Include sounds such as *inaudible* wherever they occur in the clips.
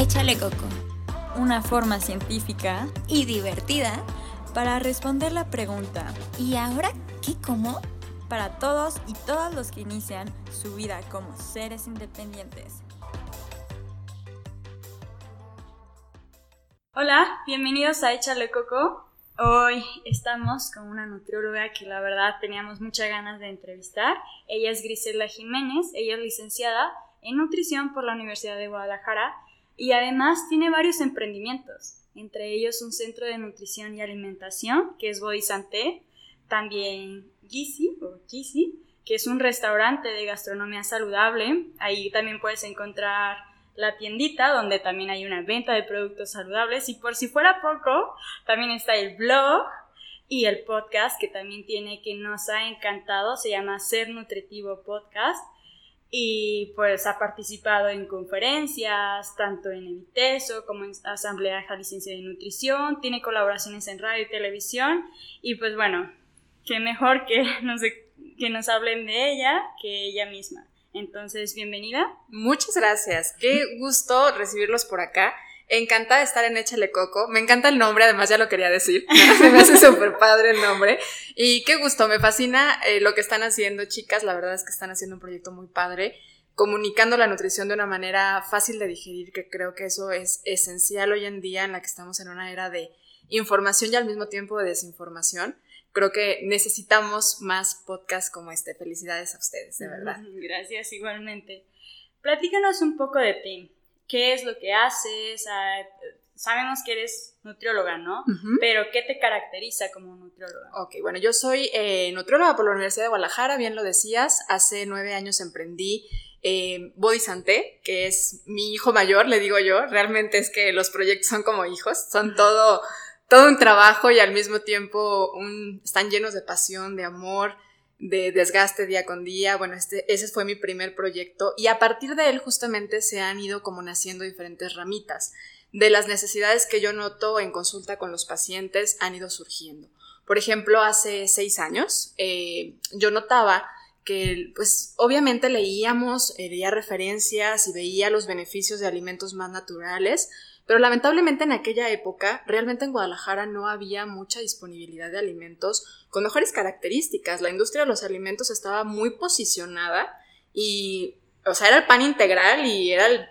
Échale Coco, una forma científica y divertida para responder la pregunta ¿y ahora qué como? Para todos y todas los que inician su vida como seres independientes. Hola, bienvenidos a Échale Coco. Hoy estamos con una nutrióloga que la verdad teníamos muchas ganas de entrevistar. Ella es Grisela Jiménez, ella es licenciada en nutrición por la Universidad de Guadalajara y además tiene varios emprendimientos, entre ellos un centro de nutrición y alimentación que es Body Santé, también Gizi o Gizi, que es un restaurante de gastronomía saludable. Ahí también puedes encontrar la tiendita donde también hay una venta de productos saludables. Y por si fuera poco, también está el blog y el podcast que también tiene que nos ha encantado, se llama Ser Nutritivo Podcast y pues ha participado en conferencias, tanto en Eviteso como en Asamblea Jalisciense de Nutrición, tiene colaboraciones en radio y televisión y pues bueno, qué mejor que *laughs* nos, que nos hablen de ella que ella misma. Entonces, bienvenida. Muchas gracias. Qué gusto recibirlos por acá. Encantada de estar en Échale Coco. Me encanta el nombre, además ya lo quería decir. *laughs* Se me hace súper padre el nombre. Y qué gusto, me fascina eh, lo que están haciendo, chicas. La verdad es que están haciendo un proyecto muy padre, comunicando la nutrición de una manera fácil de digerir, que creo que eso es esencial hoy en día en la que estamos en una era de información y al mismo tiempo de desinformación creo que necesitamos más podcasts como este. Felicidades a ustedes, de verdad. Gracias, igualmente. Platícanos un poco de ti. ¿Qué es lo que haces? Ah, sabemos que eres nutrióloga, ¿no? Pero ¿qué te caracteriza como nutrióloga? Ok, bueno, yo soy eh, nutrióloga por la Universidad de Guadalajara, bien lo decías. Hace nueve años emprendí eh, Body Santé, que es mi hijo mayor, le digo yo. Realmente es que los proyectos son como hijos, son todo todo un trabajo y al mismo tiempo un, están llenos de pasión, de amor, de desgaste día con día. Bueno, este, ese fue mi primer proyecto y a partir de él justamente se han ido como naciendo diferentes ramitas. De las necesidades que yo noto en consulta con los pacientes han ido surgiendo. Por ejemplo, hace seis años eh, yo notaba que pues obviamente leíamos, eh, leía referencias y veía los beneficios de alimentos más naturales, pero lamentablemente en aquella época, realmente en Guadalajara no había mucha disponibilidad de alimentos con mejores características. La industria de los alimentos estaba muy posicionada y, o sea, era el pan integral y era el,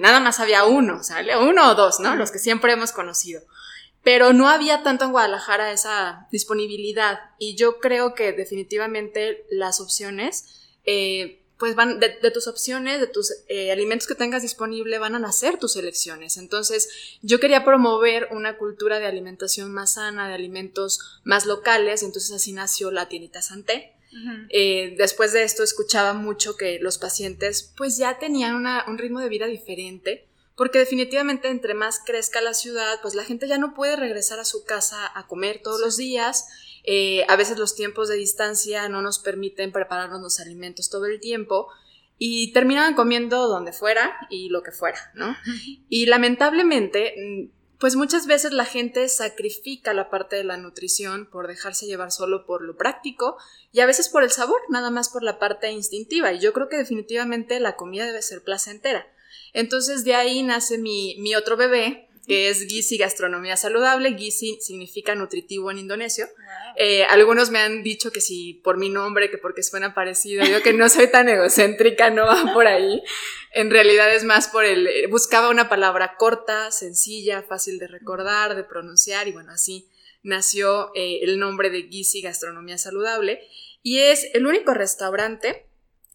nada más había uno, ¿sale? Uno o dos, ¿no? Los que siempre hemos conocido. Pero no había tanto en Guadalajara esa disponibilidad y yo creo que definitivamente las opciones eh, pues van de, tus opciones, de tus eh, alimentos que tengas disponible, van a nacer tus elecciones. Entonces, yo quería promover una cultura de alimentación más sana, de alimentos más locales, entonces así nació la tiendita Santé. Eh, después de esto escuchaba mucho que los pacientes pues ya tenían un ritmo de vida diferente, porque definitivamente entre más crezca la ciudad, pues la gente ya no puede regresar a su casa a comer todos los días eh, a veces los tiempos de distancia no nos permiten prepararnos los alimentos todo el tiempo y terminaban comiendo donde fuera y lo que fuera, ¿no? Y lamentablemente, mm, pues muchas veces la gente sacrifica la parte de la nutrición por dejarse llevar solo por lo práctico y a veces por el sabor, nada más por la parte instintiva. Y yo creo que definitivamente la comida debe ser placentera. Entonces de ahí nace mi, mi otro bebé, que es Gizi Gastronomía Saludable. Gizi significa nutritivo en indonesio. Eh, algunos me han dicho que si por mi nombre, que porque suena parecido, yo que no soy tan egocéntrica, no va por ahí. En realidad es más por el, eh, buscaba una palabra corta, sencilla, fácil de recordar, de pronunciar y bueno, así nació eh, el nombre de Gizi Gastronomía Saludable y es el único restaurante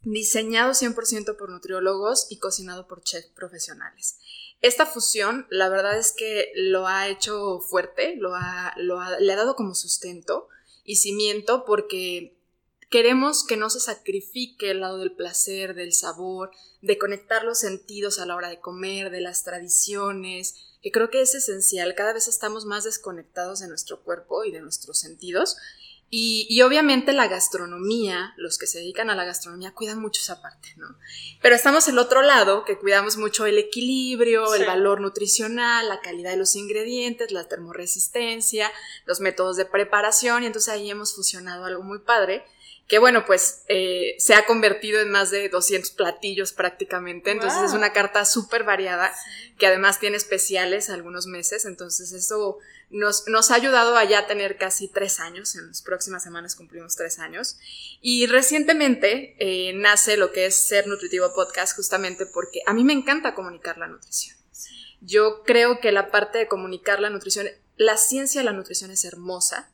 diseñado 100% por nutriólogos y cocinado por chefs profesionales. Esta fusión, la verdad es que lo ha hecho fuerte, lo ha, le ha dado como sustento y cimiento porque queremos que no se sacrifique el lado del placer, del sabor, de conectar los sentidos a la hora de comer, de las tradiciones, que creo que es esencial. Cada vez estamos más desconectados de nuestro cuerpo y de nuestros sentidos y, obviamente la gastronomía, los que se dedican a la gastronomía cuidan mucho esa parte, ¿no? Pero estamos el otro lado, que cuidamos mucho el equilibrio, el valor nutricional, la calidad de los ingredientes, la termoresistencia, los métodos de preparación, y entonces ahí hemos fusionado algo muy padre, que bueno, pues eh, se ha convertido en más de 200 platillos prácticamente, entonces es una carta súper variada, que además tiene especiales algunos meses, entonces eso nos, nos, ha ayudado a ya tener casi tres años, en las próximas semanas cumplimos tres años, y recientemente eh, nace lo que es Ser Nutritivo Podcast justamente porque a mí me encanta comunicar la nutrición. Yo creo que la parte de comunicar la nutrición, la ciencia de la nutrición es hermosa,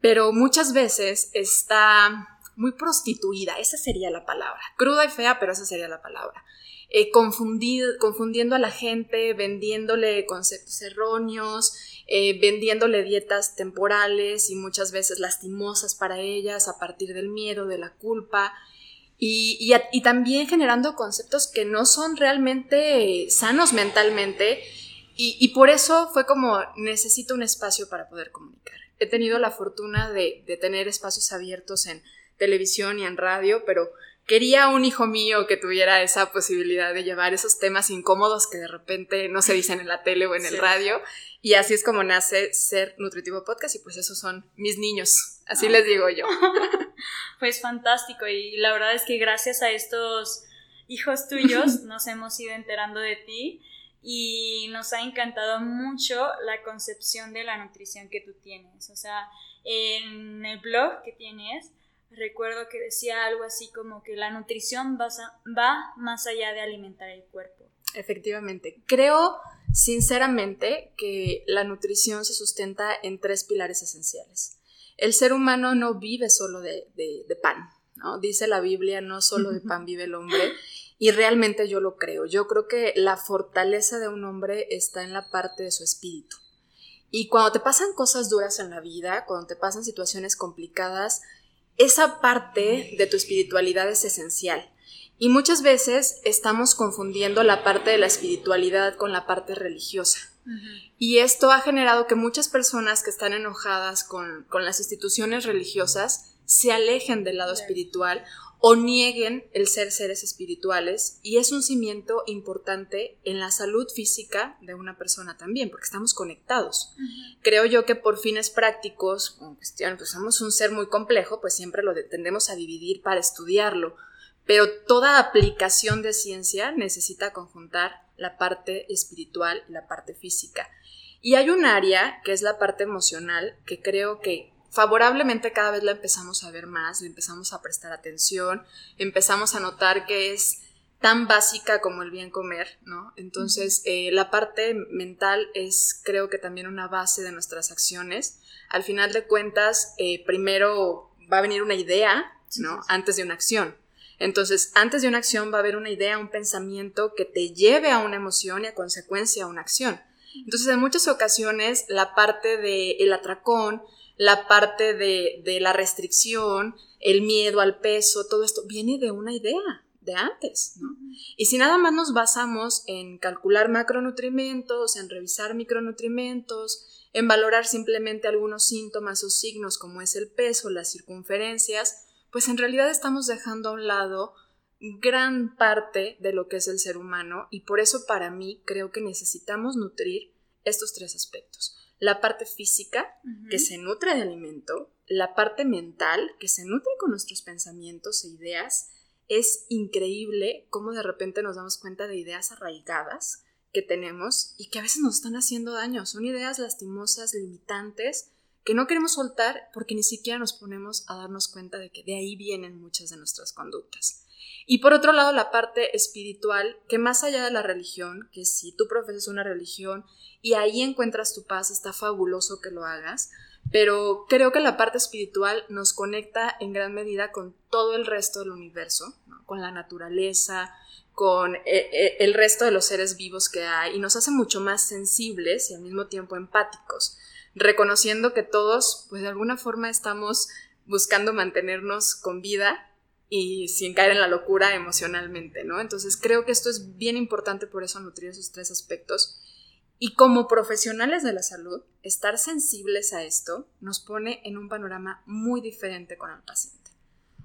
pero muchas veces está muy prostituida, esa sería la palabra. Cruda y fea, pero esa sería la palabra. Eh, confundiendo a la gente, vendiéndole conceptos erróneos, eh, vendiéndole dietas temporales y muchas veces lastimosas para ellas a partir del miedo, de la culpa. Y, y, también generando conceptos que no son realmente sanos mentalmente. Y, por eso fue como necesito un espacio para poder comunicar. He tenido la fortuna de, de tener espacios abiertos en televisión y en radio, pero quería un hijo mío que tuviera esa posibilidad de llevar esos temas incómodos que de repente no se dicen en la tele o en el radio. Y así es como nace Ser Nutritivo Podcast y pues esos son mis niños, así ah. les digo yo. *laughs* Pues fantástico y la verdad es que gracias a estos hijos tuyos *laughs* nos hemos ido enterando de ti y nos ha encantado mucho la concepción de la nutrición que tú tienes. O sea, en el blog que tienes recuerdo que decía algo así como que la nutrición va, más allá de alimentar el cuerpo. Efectivamente, creo sinceramente que la nutrición se sustenta en tres pilares esenciales. El ser humano no vive solo de, pan, ¿no? Dice la Biblia, no solo de *laughs* pan vive el hombre, y realmente yo lo creo. Yo creo que la fortaleza de un hombre está en la parte de su espíritu. Y cuando te pasan cosas duras en la vida, cuando te pasan situaciones complicadas, esa parte de tu espiritualidad es esencial. Y muchas veces estamos confundiendo la parte de la espiritualidad con la parte religiosa. Y esto ha generado que muchas personas que están enojadas con, las instituciones religiosas se alejen del lado espiritual o nieguen el ser seres espirituales y es un cimiento importante en la salud física de una persona también, porque estamos conectados. Creo yo que por fines prácticos, cuestión, pues somos un ser muy complejo, pues siempre lo tendemos a dividir para estudiarlo, pero toda aplicación de ciencia necesita conjuntar la parte espiritual y la parte física. Y hay un área que es la parte emocional que creo que favorablemente cada vez la empezamos a ver más, le empezamos a prestar atención, empezamos a notar que es tan básica como el bien comer, ¿no? Entonces, eh, la parte mental es, creo que también una base de nuestras acciones. Al final de cuentas, eh, primero va a venir una idea, ¿no? Antes de una acción. Entonces, antes de una acción va a haber una idea, un pensamiento que te lleve a una emoción y a consecuencia a una acción. Entonces, en muchas ocasiones, la parte del el atracón, la parte de, de la restricción, el miedo al peso, todo esto viene de una idea de antes, ¿no? Y si nada más nos basamos en calcular macronutrimentos, en revisar micronutrimentos, en valorar simplemente algunos síntomas o signos como es el peso, las circunferencias, pues en realidad estamos dejando a un lado gran parte de lo que es el ser humano y por eso para mí creo que necesitamos nutrir estos tres aspectos la parte física, que se nutre de alimento, la parte mental, que se nutre con nuestros pensamientos e ideas. Es increíble cómo de repente nos damos cuenta de ideas arraigadas que tenemos y que a veces nos están haciendo daño. Son ideas lastimosas, limitantes, que no queremos soltar porque ni siquiera nos ponemos a darnos cuenta de que de ahí vienen muchas de nuestras conductas. Y por otro lado, la parte espiritual, que más allá de la religión, que si tú profesas una religión y ahí encuentras tu paz, está fabuloso que lo hagas, pero creo que la parte espiritual nos conecta en gran medida con todo el resto del universo, con la naturaleza, con eh, eh, el resto de los seres vivos que hay y nos hace mucho más sensibles y al mismo tiempo empáticos, reconociendo que todos, pues de alguna forma estamos buscando mantenernos con vida y sin caer en la locura emocionalmente, ¿no? Entonces creo que esto es bien importante por eso nutrir esos tres aspectos. Y como profesionales de la salud, estar sensibles a esto nos pone en un panorama muy diferente con el paciente.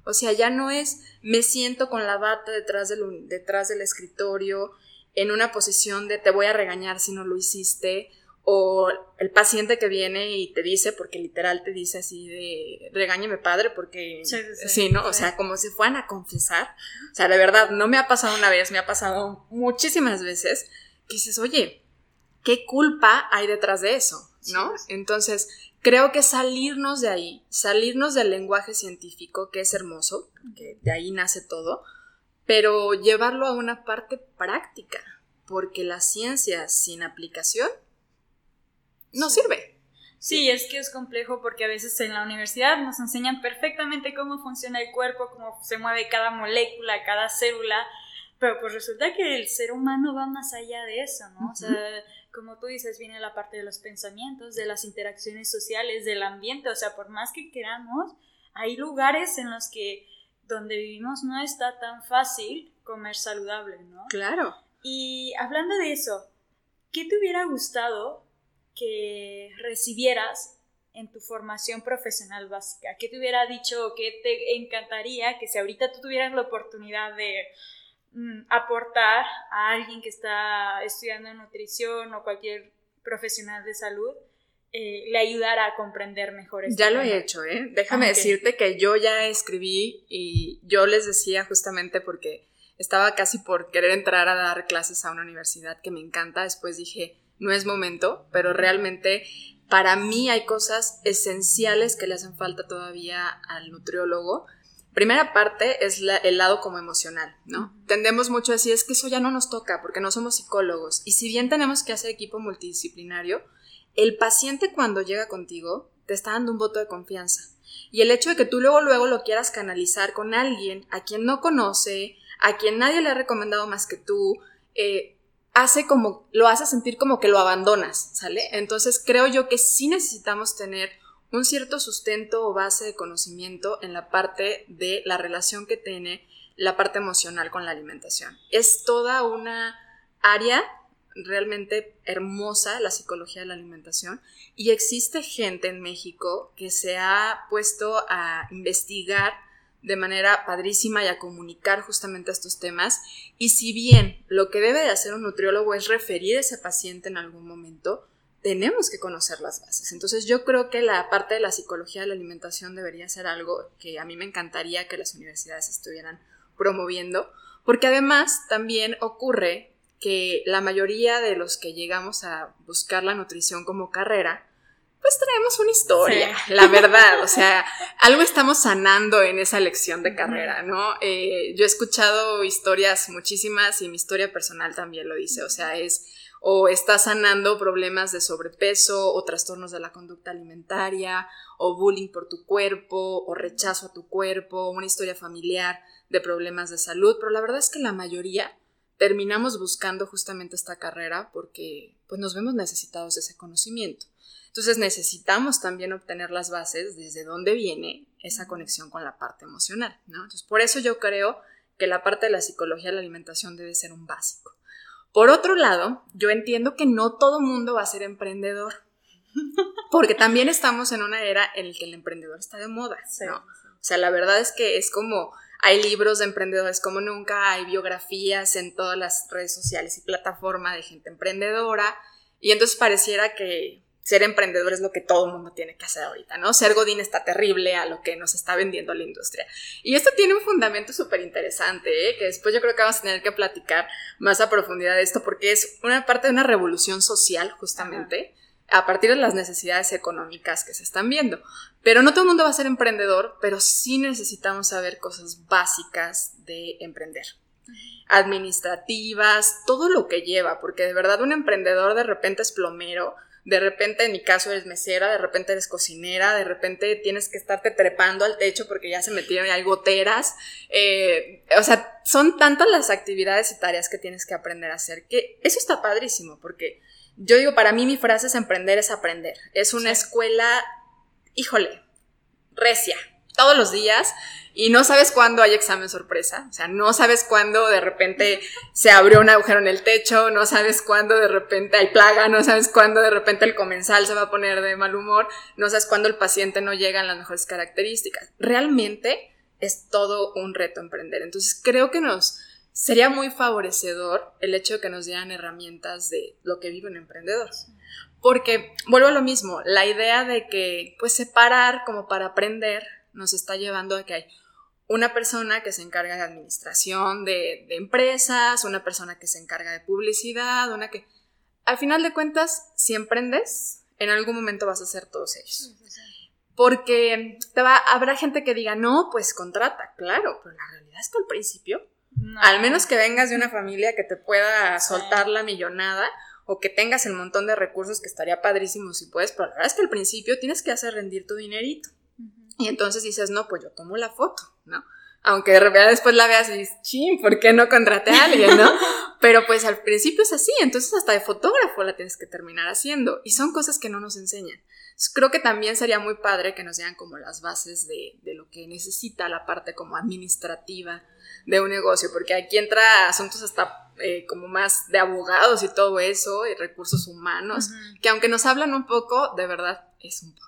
O sea, ya no es me siento con la bata detrás del, detrás del escritorio en una posición de te voy a regañar si no lo hiciste o el paciente que viene y te dice, porque literal te dice así de regáñeme padre, porque sí, ¿no? O sea, como si fueran a confesar. O sea, de verdad, no me ha pasado una vez, me ha pasado muchísimas veces que dices, oye, ¿qué culpa hay detrás de eso? ¿No? Entonces, creo que salirnos de ahí, salirnos del lenguaje científico, que es hermoso, que de ahí nace todo, pero llevarlo a una parte práctica, porque la ciencia sin aplicación no sirve. Sí, es que es complejo porque a veces en la universidad nos enseñan perfectamente cómo funciona el cuerpo, cómo se mueve cada molécula, cada célula, pero pues resulta que el ser humano va más allá de eso, ¿no? O sea, como tú dices, viene la parte de los pensamientos, de las interacciones sociales, del ambiente, o sea, por más que queramos, hay lugares en los que donde vivimos no está tan fácil comer saludable, ¿no? Claro. Y hablando de eso, ¿qué te hubiera gustado que recibieras en tu formación profesional básica? ¿Qué te hubiera dicho o qué te encantaría que si ahorita tú tuvieras la oportunidad de mm, aportar a alguien que está estudiando nutrición o cualquier profesional de salud, eh, le ayudara a comprender mejor esto. Ya lo he hecho, ¿eh? Déjame decirte que yo ya escribí y yo les decía justamente porque estaba casi por querer entrar a dar clases a una universidad que me encanta, después dije, no es momento, pero realmente para mí hay cosas esenciales que le hacen falta todavía al nutriólogo. Primera parte es el lado como emocional, ¿no? Tendemos mucho a decir, es que eso ya no nos toca porque no somos psicólogos. Y si bien tenemos que hacer equipo multidisciplinario, el paciente cuando llega contigo te está dando un voto de confianza. Y el hecho de que tú luego, luego lo quieras canalizar con alguien a quien no conoce, a quien nadie le ha recomendado más que tú, eh, hace como, lo hace sentir como que lo abandonas, ¿sale? Entonces creo yo que sí necesitamos tener un cierto sustento o base de conocimiento en la parte de la relación que tiene la parte emocional con la alimentación. Es toda una área realmente hermosa la psicología de la alimentación y existe gente en México que se ha puesto a investigar de manera padrísima y a comunicar justamente estos temas. Y si bien lo que debe de hacer un nutriólogo es referir a ese paciente en algún momento, tenemos que conocer las bases. Entonces yo creo que la parte de la psicología de la alimentación debería ser algo que a mí me encantaría que las universidades estuvieran promoviendo, porque además también ocurre que la mayoría de los que llegamos a buscar la nutrición como carrera, pues traemos una historia, la verdad, o sea, *laughs* algo estamos sanando en esa lección de carrera, ¿no? Eh, yo he escuchado historias muchísimas y mi historia personal también lo dice, o sea, es o estás sanando problemas de sobrepeso o trastornos de la conducta alimentaria o bullying por tu cuerpo o rechazo a tu cuerpo, una historia familiar de problemas de salud, pero la verdad es que la mayoría terminamos buscando justamente esta carrera porque pues nos vemos necesitados de ese conocimiento. Entonces necesitamos también obtener las bases desde dónde viene esa conexión con la parte emocional, ¿no? Entonces por eso yo creo que la parte de la psicología de la alimentación debe ser un básico. Por otro lado, yo entiendo que no todo mundo va a ser emprendedor, *laughs* porque también estamos en una era en la que el emprendedor está de moda, ¿no? O sea, la verdad es que es como hay libros de emprendedores como nunca, hay biografías en todas las redes sociales y plataformas de gente emprendedora, y entonces pareciera que ser emprendedor es lo que todo el mundo tiene que hacer ahorita, ¿no? Ser Godín está terrible a lo que nos está vendiendo la industria. Y esto tiene un fundamento súper interesante, ¿eh? que después yo creo que vamos a tener que platicar más a profundidad de esto, porque es una parte de una revolución social, justamente, a partir de las necesidades económicas que se están viendo. Pero no todo el mundo va a ser emprendedor, pero sí necesitamos saber cosas básicas de emprender administrativas, todo lo que lleva, porque de verdad un emprendedor de repente es plomero, de repente en mi caso eres mesera, de repente eres cocinera, de repente tienes que estarte trepando al techo porque ya se metieron y hay goteras. Eh, o sea, son tantas las actividades y tareas que tienes que aprender a hacer que eso está padrísimo porque yo digo, para mí mi frase es emprender es aprender. Es una escuela, híjole, recia, todos los días y no sabes cuándo hay examen sorpresa, o sea, no sabes cuándo de repente *laughs* se abrió un agujero en el techo, no sabes cuándo de repente hay plaga, no sabes cuándo de repente el comensal se va a poner de mal humor, no sabes cuándo el paciente no llega en las mejores características. Realmente es todo un reto emprender. Entonces creo que nos sería muy favorecedor el hecho de que nos dieran herramientas de lo que vive un emprendedor. Porque, vuelvo a lo mismo, la idea de que, pues, separar como para aprender nos está llevando a que hay una persona que se encarga de administración de, empresas, una persona que se encarga de publicidad, una que... Al final de cuentas, si emprendes, en algún momento vas a hacer todos ellos. Porque te va, habrá gente que diga, no, pues contrata, claro, pero la realidad es que al principio, al menos que vengas de una familia que te pueda soltar la millonada o que tengas el montón de recursos que estaría padrísimo si puedes, pero la verdad es que al principio tienes que hacer rendir tu dinerito. Y entonces dices, no, pues yo tomo la foto, ¿no? Aunque de repente después la veas y dices, ching, ¿por qué no contraté a alguien, no? *laughs* Pero pues al principio es así, entonces hasta de fotógrafo la tienes que terminar haciendo. Y son cosas que no nos enseñan. creo que también sería muy padre que nos dieran como las bases de, de lo que necesita la parte como administrativa de un negocio, porque aquí entra asuntos hasta eh, como más de abogados y todo eso, y recursos humanos, que aunque nos hablan un poco, de verdad es un poco.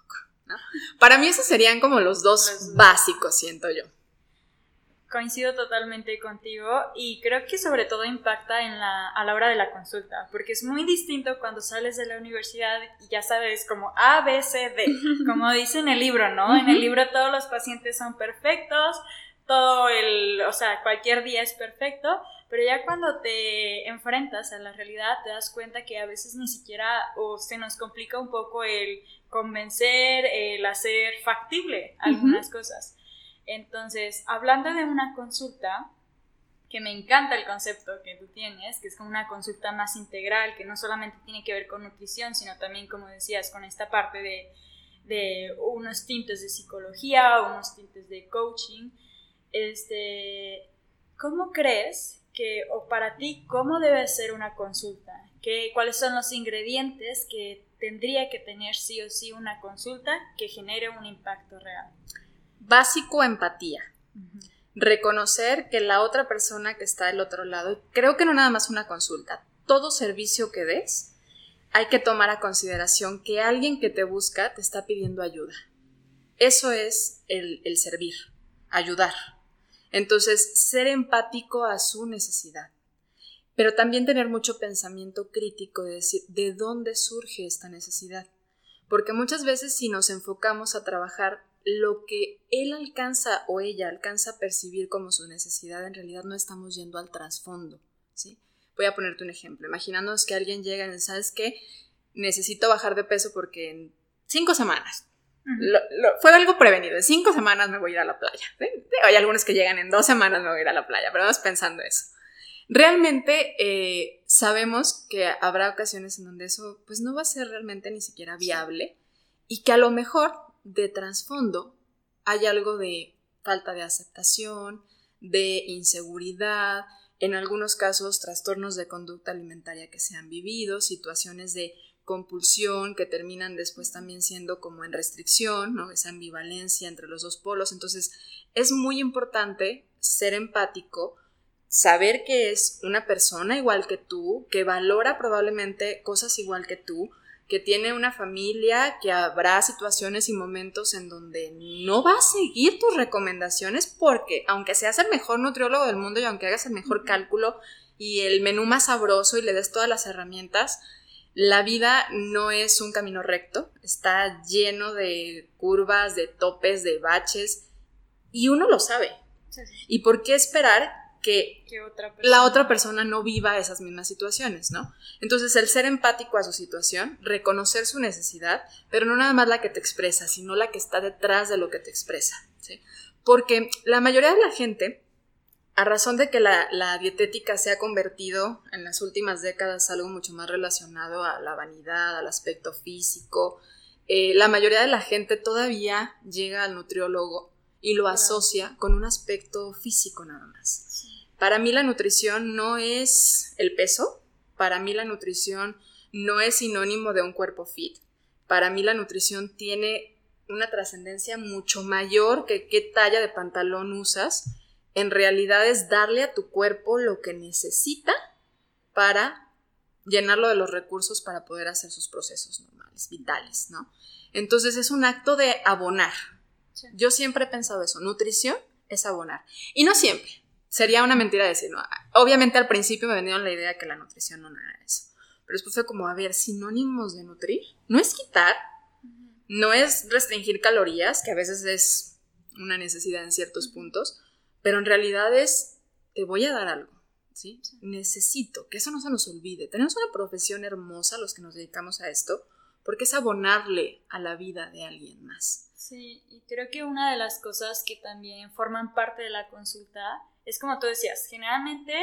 Para mí esos serían como los dos básicos, siento yo. Coincido totalmente contigo y creo que sobre todo impacta en la, a la hora de la consulta, porque es muy distinto cuando sales de la universidad y ya sabes como A, B, C, D, *laughs* como dice en el libro, ¿no? En el libro todos los pacientes son perfectos, todo el, o sea, cualquier día es perfecto, pero ya cuando te enfrentas a la realidad te das cuenta que a veces ni siquiera o se nos complica un poco el convencer, el hacer factible algunas cosas. Entonces, hablando de una consulta, que me encanta el concepto que tú tienes, que es como una consulta más integral, que no solamente tiene que ver con nutrición, sino también, como decías, con esta parte de, de unos tintes de psicología, unos tintes de coaching este, ¿cómo crees que, o para ti, cómo debe ser una consulta? ¿Qué, ¿Cuáles son los ingredientes que tendría que tener sí o sí una consulta que genere un impacto real? Básico, empatía. Reconocer que la otra persona que está del otro lado, creo que no nada más una consulta, todo servicio que des, hay que tomar a consideración que alguien que te busca te está pidiendo ayuda. Eso es el, el servir, ayudar. Entonces, ser empático a su necesidad, pero también tener mucho pensamiento crítico de decir, ¿de dónde surge esta necesidad? Porque muchas veces si nos enfocamos a trabajar lo que él alcanza o ella alcanza a percibir como su necesidad, en realidad no estamos yendo al trasfondo, ¿sí? Voy a ponerte un ejemplo. Imaginándonos que alguien llega y dice, ¿sabes qué? Necesito bajar de peso porque en cinco semanas fue algo prevenido. En cinco semanas me voy a ir a la playa. Hay algunos que llegan en dos semanas me voy a ir a la playa, pero vamos pensando eso. Realmente eh, sabemos que habrá ocasiones en donde eso pues no va a ser realmente ni siquiera viable y que a lo mejor de trasfondo hay algo de falta de aceptación, de inseguridad, en algunos casos trastornos de conducta alimentaria que se han vivido, situaciones de compulsión que terminan después también siendo como en restricción, ¿no? Esa ambivalencia entre los dos polos. Entonces, es muy importante ser empático, saber que es una persona igual que tú, que valora probablemente cosas igual que tú, que tiene una familia, que habrá situaciones y momentos en donde no va a seguir tus recomendaciones porque aunque seas el mejor nutriólogo del mundo y aunque hagas el mejor cálculo y el menú más sabroso y le des todas las herramientas, la vida no es un camino recto, está lleno de curvas, de topes, de baches, y uno lo sabe. ¿Y por qué esperar que, la otra persona no viva esas mismas situaciones, ¿no? Entonces, el ser empático a su situación, reconocer su necesidad, pero no nada más la que te expresa, sino la que está detrás de lo que te expresa, ¿sí? Porque la mayoría de la gente a razón de que la, dietética se ha convertido en las últimas décadas algo mucho más relacionado a la vanidad, al aspecto físico, eh, la mayoría de la gente todavía llega al nutriólogo y lo asocia con un aspecto físico nada más. Para mí la nutrición no es el peso, para mí la nutrición no es sinónimo de un cuerpo fit, para mí la nutrición tiene una trascendencia mucho mayor que qué talla de pantalón usas, en realidad es darle a tu cuerpo lo que necesita para llenarlo de los recursos para poder hacer sus procesos normales, vitales, ¿no? Entonces es un acto de abonar. Yo siempre he pensado eso, nutrición es abonar. Y no siempre. sería una mentira decir, no. Obviamente al principio me vendieron la idea de que la nutrición no era eso. Pero después fue como, a ver, sinónimos de nutrir. No es quitar, no es restringir calorías, que a veces es una necesidad en ciertos puntos, pero en realidad es, te voy a dar algo. ¿Sí? Necesito, que eso no se nos olvide. Tenemos una profesión hermosa los que nos dedicamos a esto, porque es abonarle a la vida de alguien más. Sí, y creo que una de las cosas que también forman parte de la consulta es como tú decías, generalmente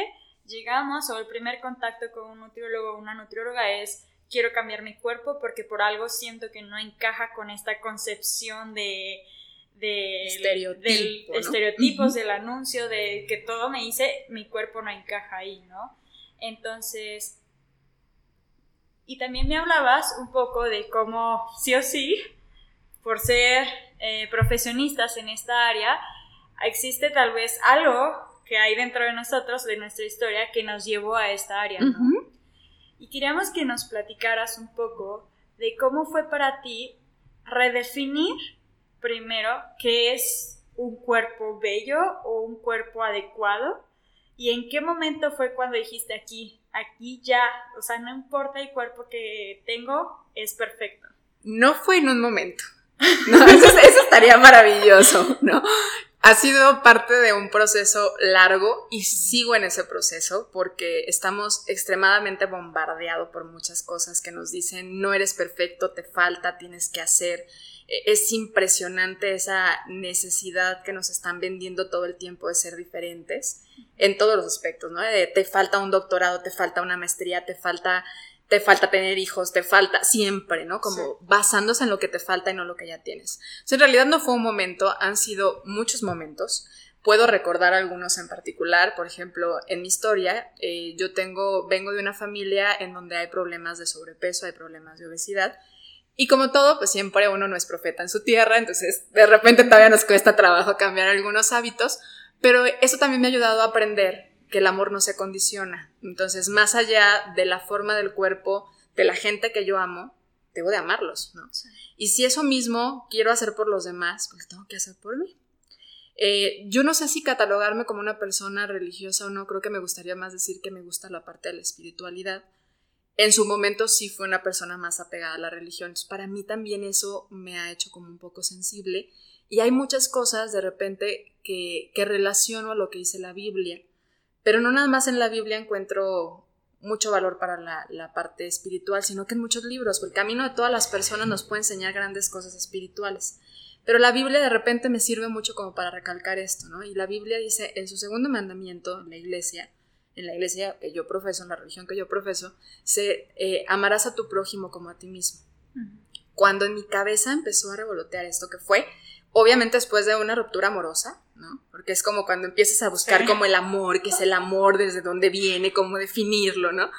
llegamos o el primer contacto con un nutriólogo o una nutrióloga es quiero cambiar mi cuerpo porque por algo siento que no encaja con esta concepción de, de estereotipos del anuncio, de que todo me dice mi cuerpo no encaja ahí, ¿no? Entonces, y también me hablabas un poco de cómo sí o sí, por ser eh, profesionistas en esta área, existe tal vez algo que hay dentro de nosotros, de nuestra historia, que nos llevó a esta área, ¿no? Y queríamos que nos platicaras un poco de cómo fue para ti redefinir primero qué es un cuerpo bello o un cuerpo adecuado y en qué momento fue cuando dijiste aquí, aquí ya, o sea, no importa el cuerpo que tengo, es perfecto. No fue en un momento. No, eso, eso estaría maravilloso, ¿no? Ha sido parte de un proceso largo y sigo en ese proceso porque estamos extremadamente bombardeados por muchas cosas que nos dicen no eres perfecto, te falta, tienes que hacer. E, es impresionante esa necesidad que nos están vendiendo todo el tiempo de ser diferentes en todos los aspectos, ¿no? te falta un doctorado, te falta una maestría, te falta te falta tener hijos, te falta siempre, ¿no? Como basándose en lo que te falta y no lo que ya tienes. en realidad no fue un momento, han sido muchos momentos. Puedo recordar algunos en particular, por ejemplo, en mi historia, eh, yo tengo, vengo de una familia en donde hay problemas de sobrepeso, hay problemas de obesidad, y como todo, pues siempre uno no es profeta en su tierra, entonces de repente todavía nos cuesta trabajo cambiar algunos hábitos, pero eso también me ha ayudado a aprender que el amor no se condiciona. Entonces, más allá de la forma del cuerpo de la gente que yo amo, debo de amarlos, ¿no? Y si eso mismo quiero hacer por los demás, pues tengo que hacer por mí. Eh, yo no sé si catalogarme como una persona religiosa o no, creo que me gustaría más decir que me gusta la parte de la espiritualidad. En su momento sí fue una persona más apegada a la religión, para mí también eso me ha hecho como un poco sensible y hay muchas cosas de repente que, que relaciono a lo que dice la Biblia pero no nada más en la Biblia encuentro mucho valor para la, parte espiritual, sino que en muchos libros, porque el camino de todas las personas nos puede enseñar grandes cosas espirituales. Pero la Biblia de repente me sirve mucho como para recalcar esto, ¿no? Y la Biblia dice en su segundo mandamiento, en la iglesia, en la iglesia que yo profeso, en la religión que yo profeso, se eh, amarás a tu prójimo como a ti mismo. Cuando en mi cabeza empezó a revolotear esto que fue, obviamente después de una ruptura amorosa, ¿no? Porque es como cuando empiezas a buscar como el amor, que es el amor, desde dónde viene, cómo definirlo, ¿no?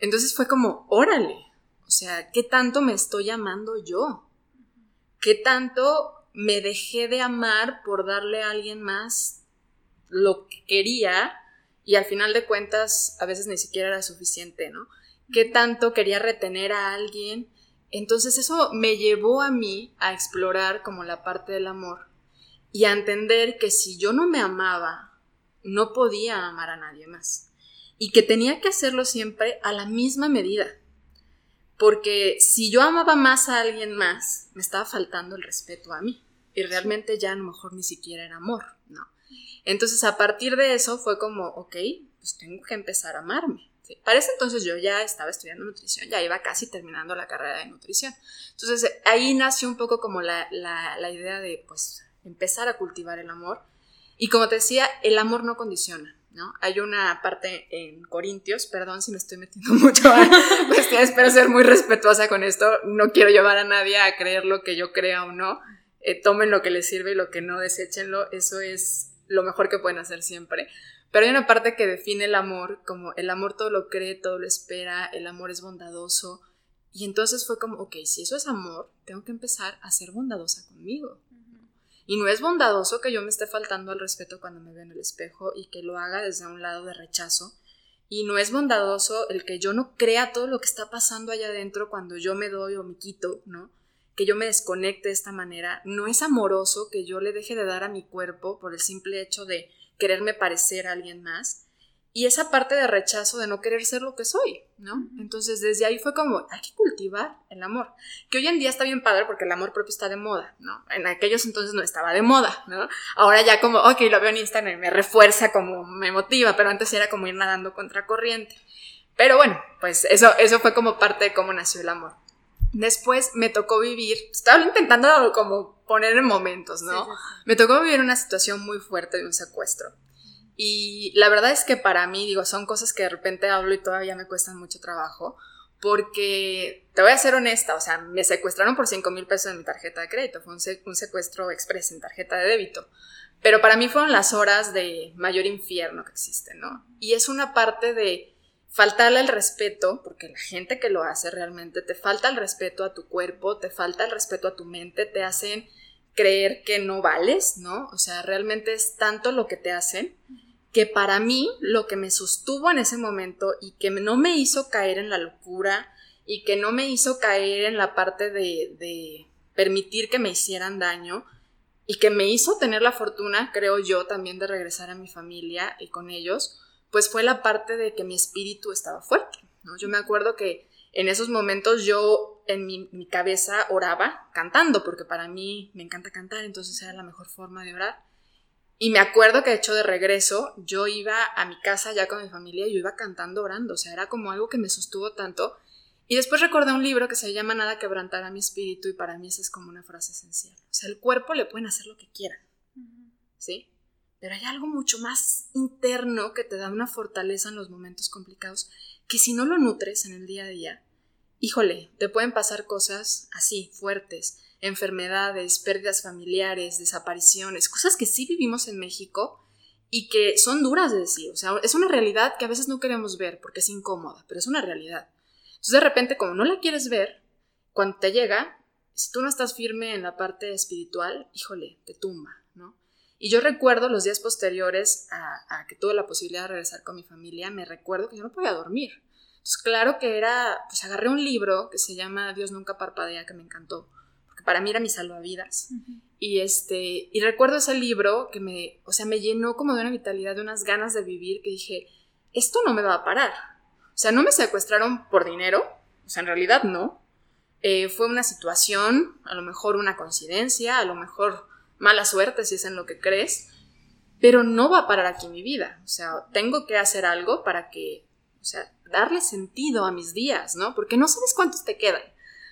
Entonces fue como, órale, o sea, ¿qué tanto me estoy amando yo? ¿Qué tanto me dejé de amar por darle a alguien más lo que quería y al final de cuentas a veces ni siquiera era suficiente, ¿no? ¿Qué tanto quería retener a alguien? Entonces eso me llevó a mí a explorar como la parte del amor y a entender que si yo no me amaba, no podía amar a nadie más. Y que tenía que hacerlo siempre a la misma medida. Porque si yo amaba más a alguien más, me estaba faltando el respeto a mí. Y realmente ya a lo mejor ni siquiera era amor, ¿no? Entonces a partir de eso fue como, ok, pues tengo que empezar a amarme. Para ese entonces yo ya estaba estudiando nutrición, ya iba casi terminando la carrera de nutrición. Entonces ahí nació un poco como la, la, la idea de, pues, empezar a cultivar el amor. Y como te decía, el amor no condiciona. ¿no? Hay una parte en Corintios, perdón si me estoy metiendo *laughs* mucho a cuestiones, espero ser muy respetuosa con esto, no quiero llevar a nadie a creer lo que yo crea o no, eh, tomen lo que les sirve y lo que no, deséchenlo, eso es lo mejor que pueden hacer siempre. Pero hay una parte que define el amor como el amor todo lo cree, todo lo espera, el amor es bondadoso. Y entonces fue como, ok, si eso es amor, tengo que empezar a ser bondadosa conmigo. Y no es bondadoso que yo me esté faltando al respeto cuando me veo en el espejo y que lo haga desde un lado de rechazo. Y no es bondadoso el que yo no crea todo lo que está pasando allá adentro cuando yo me doy o me quito, ¿no? Que yo me desconecte de esta manera. No es amoroso que yo le deje de dar a mi cuerpo por el simple hecho de quererme parecer a alguien más y esa parte de rechazo de no querer ser lo que soy, ¿no? Entonces desde ahí fue como, hay que cultivar el amor, que hoy en día está bien padre porque el amor propio está de moda, ¿no? En aquellos entonces no estaba de moda, ¿no? Ahora ya como, ok, lo veo en Instagram y me refuerza, como me motiva, pero antes era como ir nadando contra corriente. Pero bueno, pues eso, eso fue como parte de cómo nació el amor. Después me tocó vivir, estaba intentando como poner en momentos, ¿no? Me tocó vivir una situación muy fuerte de un secuestro. Y la verdad es que para mí, digo, son cosas que de repente hablo y todavía me cuestan mucho trabajo, porque te voy a ser honesta, o sea, me secuestraron por 5 mil pesos en mi tarjeta de crédito, fue un, secuestro express en tarjeta de débito, pero para mí fueron las horas de mayor infierno que existe, ¿no? Y es una parte de faltarle el respeto, porque la gente que lo hace realmente te falta el respeto a tu cuerpo, te falta el respeto a tu mente, te hacen creer que no vales, ¿no? O sea, realmente es tanto lo que te hacen que para mí lo que me sostuvo en ese momento y que no me hizo caer en la locura y que no me hizo caer en la parte de, permitir que me hicieran daño y que me hizo tener la fortuna, creo yo, también de regresar a mi familia y con ellos, pues fue la parte de que mi espíritu estaba fuerte. ¿no? Yo me acuerdo que en esos momentos yo en mi, mi, cabeza oraba cantando, porque para mí me encanta cantar, entonces era la mejor forma de orar. Y me acuerdo que de hecho de regreso yo iba a mi casa ya con mi familia y yo iba cantando orando, o sea, era como algo que me sostuvo tanto. Y después recordé un libro que se llama Nada quebrantará mi espíritu y para mí esa es como una frase esencial. O sea, el cuerpo le pueden hacer lo que quieran, ¿sí? Pero hay algo mucho más interno que te da una fortaleza en los momentos complicados que si no lo nutres en el día a día, híjole, te pueden pasar cosas así, fuertes, enfermedades, pérdidas familiares, desapariciones, cosas que sí vivimos en México y que son duras de decir. O sea, es una realidad que a veces no queremos ver porque es incómoda, pero es una realidad. Entonces de repente, como no la quieres ver, cuando te llega, si tú no estás firme en la parte espiritual, híjole, te tumba. Y yo recuerdo los días posteriores a, a que tuve la posibilidad de regresar con mi familia, me recuerdo que yo no podía dormir. Entonces, claro que era, pues agarré un libro que se llama Dios nunca parpadea, que me encantó para mí era mi salvavidas. Y este, y recuerdo ese libro que me, o sea, me llenó como de una vitalidad, de unas ganas de vivir, que dije, esto no me va a parar. O sea, no me secuestraron por dinero, o sea, en realidad no. Eh, fue una situación, a lo mejor una coincidencia, a lo mejor mala suerte si es en lo que crees, pero no va a parar aquí mi vida. O sea, tengo que hacer algo para que, o sea, darle sentido a mis días, ¿no? Porque no sabes cuántos te quedan.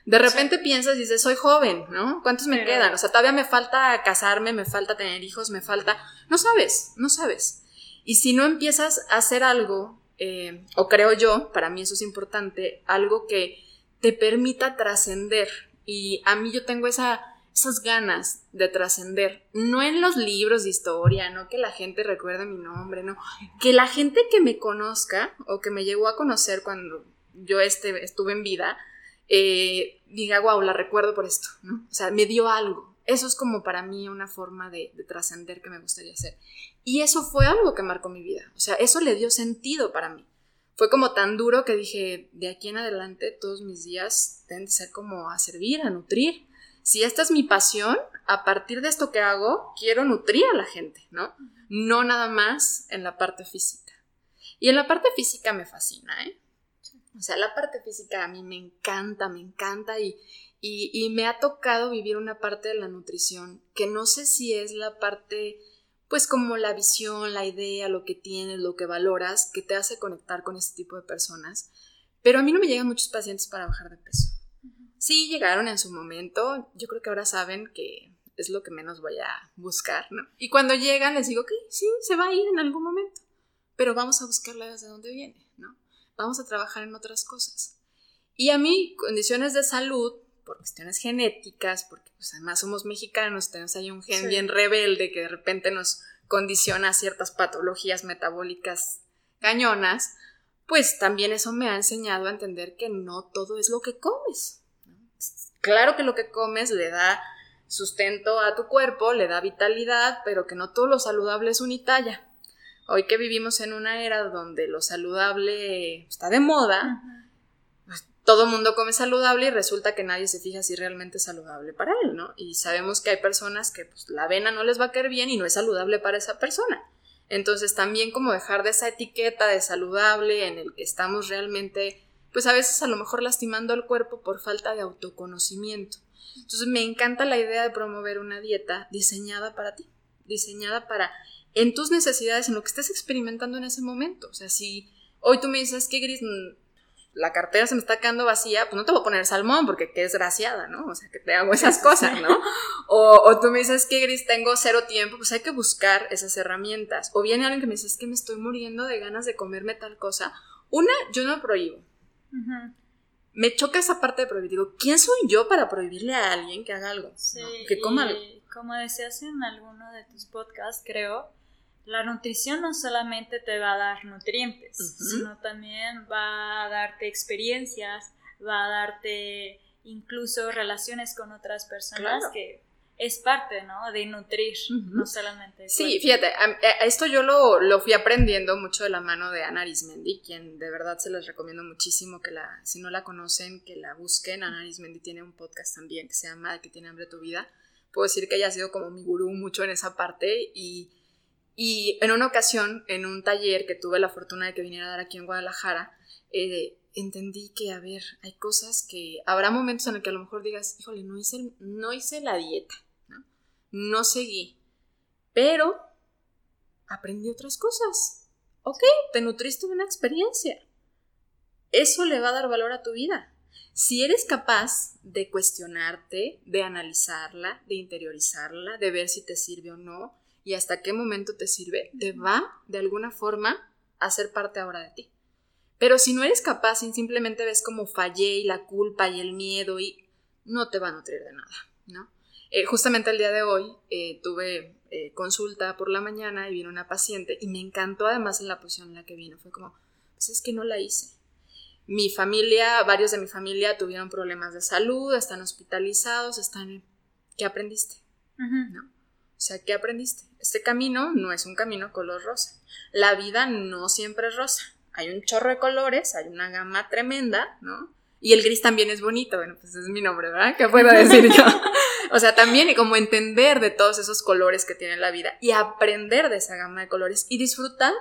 De repente piensas y dices, soy joven, ¿no? ¿Cuántos me quedan? O sea, todavía me falta casarme, me falta tener hijos, me falta... No sabes, no sabes. Y si no empiezas a hacer algo, eh, o creo yo, para mí eso es importante, algo que te permita trascender. Y a mí yo tengo esa, esas ganas de trascender, no en los libros de historia, no que la gente recuerde mi nombre, no, que la gente que me conozca o que me llegó a conocer cuando yo este, estuve en vida, eh, diga, wow, la recuerdo por esto, ¿no? O sea, me dio algo. Eso es como para mí una forma de, trascender que me gustaría hacer. Y eso fue algo que marcó mi vida. O sea, eso le dio sentido para mí. Fue como tan duro que dije, de aquí en adelante todos mis días deben de ser como a servir, a nutrir. Si esta es mi pasión, a partir de esto que hago, quiero nutrir a la gente, ¿no? No nada más en la parte física. Y en la parte física me fascina, ¿eh? O sea, la parte física a mí me encanta, me encanta y, y, me ha tocado vivir una parte de la nutrición que no sé si es la parte, pues como la visión, la idea, lo que tienes, lo que valoras, que te hace conectar con este tipo de personas. Pero a mí no me llegan muchos pacientes para bajar de peso. Sí llegaron en su momento, yo creo que ahora saben que es lo que menos voy a buscar, ¿no? Y cuando llegan les digo que sí, se va a ir en algún momento, pero vamos a buscarla desde dónde viene, ¿no? vamos a trabajar en otras cosas. Y a mí, condiciones de salud, por cuestiones genéticas, porque pues, además somos mexicanos, tenemos ahí un gen bien rebelde que de repente nos condiciona ciertas patologías metabólicas cañonas, pues también eso me ha enseñado a entender que no todo es lo que comes. Claro que lo que comes le da sustento a tu cuerpo, le da vitalidad, pero que no todo lo saludable es unitalla. Hoy que vivimos en una era donde lo saludable está de moda, pues, todo el mundo come saludable y resulta que nadie se fija si realmente es saludable para él, ¿no? Y sabemos que hay personas que pues, la avena no les va a caer bien y no es saludable para esa persona. Entonces también como dejar de esa etiqueta de saludable en el que estamos realmente, pues a veces a lo mejor lastimando al cuerpo por falta de autoconocimiento. Entonces me encanta la idea de promover una dieta diseñada para ti, diseñada para en tus necesidades, en lo que estés experimentando en ese momento. O sea, si hoy tú me dices que Gris, mm, la cartera se me está quedando vacía, pues no te voy a poner salmón porque qué desgraciada, ¿no? O sea, que te hago esas *laughs* cosas, ¿no? O, o tú me dices que Gris, tengo cero tiempo, pues hay que buscar esas herramientas. O viene alguien que me dice, es que me estoy muriendo de ganas de comerme tal cosa. Una, yo no prohíbo. Me choca esa parte de prohibir. Digo, ¿quién soy yo para prohibirle a alguien que haga algo? que coma algo. Como decías en alguno de tus podcasts, creo, la nutrición no solamente te va a dar nutrientes, sino también va a darte experiencias, va a darte incluso relaciones con otras personas que es parte, ¿no? De nutrir, no solamente. Sí, fíjate, esto yo lo, lo, fui aprendiendo mucho de la mano de Ana Arismendi, quien de verdad se les recomiendo muchísimo que la, si no la conocen, que la busquen. Ana Arismendi tiene un podcast también que se llama De que tiene hambre tu vida. Puedo decir que ella ha sido como mi gurú mucho en esa parte y y en una ocasión, en un taller que tuve la fortuna de que viniera a dar aquí en Guadalajara, eh, entendí que, a ver, hay cosas que habrá momentos en los que a lo mejor digas, híjole, no hice, no hice la dieta, ¿no? seguí, pero aprendí otras cosas. Ok, te nutriste de una experiencia. Eso le va a dar valor a tu vida. Si eres capaz de cuestionarte, de analizarla, de interiorizarla, de ver si te sirve o no, y hasta qué momento te sirve, te va de alguna forma a ser parte ahora de ti. Pero si no eres capaz y simplemente ves como fallé y la culpa y el miedo y no te va a nutrir de nada, ¿no? Eh, justamente el día de hoy eh, tuve eh, consulta por la mañana y vino una paciente y me encantó además en la posición en la que vino. Fue como, pues es que no la hice. Mi familia, varios de mi familia tuvieron problemas de salud, están hospitalizados, están... ¿Qué aprendiste? ¿No? O sea, ¿qué aprendiste? Este camino no es un camino color rosa. La vida no siempre es rosa. Hay un chorro de colores, hay una gama tremenda, ¿no? Y el gris también es bonito, bueno, pues es mi nombre, ¿verdad? ¿Qué puedo decir yo? *laughs* o sea, también y como entender de todos esos colores que tiene la vida y aprender de esa gama de colores y disfrutar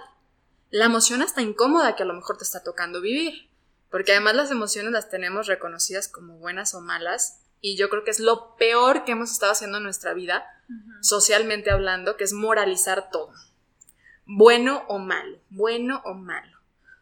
la emoción hasta incómoda que a lo mejor te está tocando vivir. Porque además las emociones las tenemos reconocidas como buenas o malas y yo creo que es lo peor que hemos estado haciendo en nuestra vida, socialmente hablando, que es moralizar todo. Bueno o malo, bueno o malo.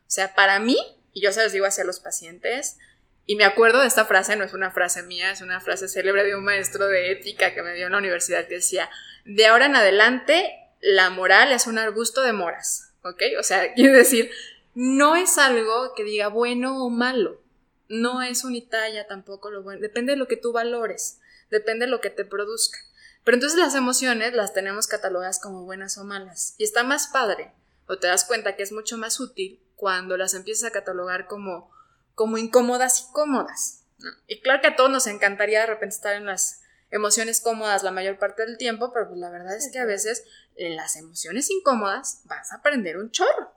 O sea, para mí, y yo se los digo hacia los pacientes, y me acuerdo de esta frase, no es una frase mía, es una frase célebre de un maestro de ética que me dio en la universidad que decía, de ahora en adelante, la moral es un arbusto de moras, ¿ok? O sea, *laughs* quiere decir, no es algo que diga bueno o malo, no es unitalla tampoco lo bueno, depende de lo que tú valores, depende de lo que te produzca. Pero entonces las emociones las tenemos catalogadas como buenas o malas. Y está más padre, o te das cuenta que es mucho más útil cuando las empiezas a catalogar como, como incómodas y cómodas. Y claro que a todos nos encantaría de repente estar en las emociones cómodas la mayor parte del tiempo, pero pues la verdad es que a veces en las emociones incómodas vas a aprender un chorro.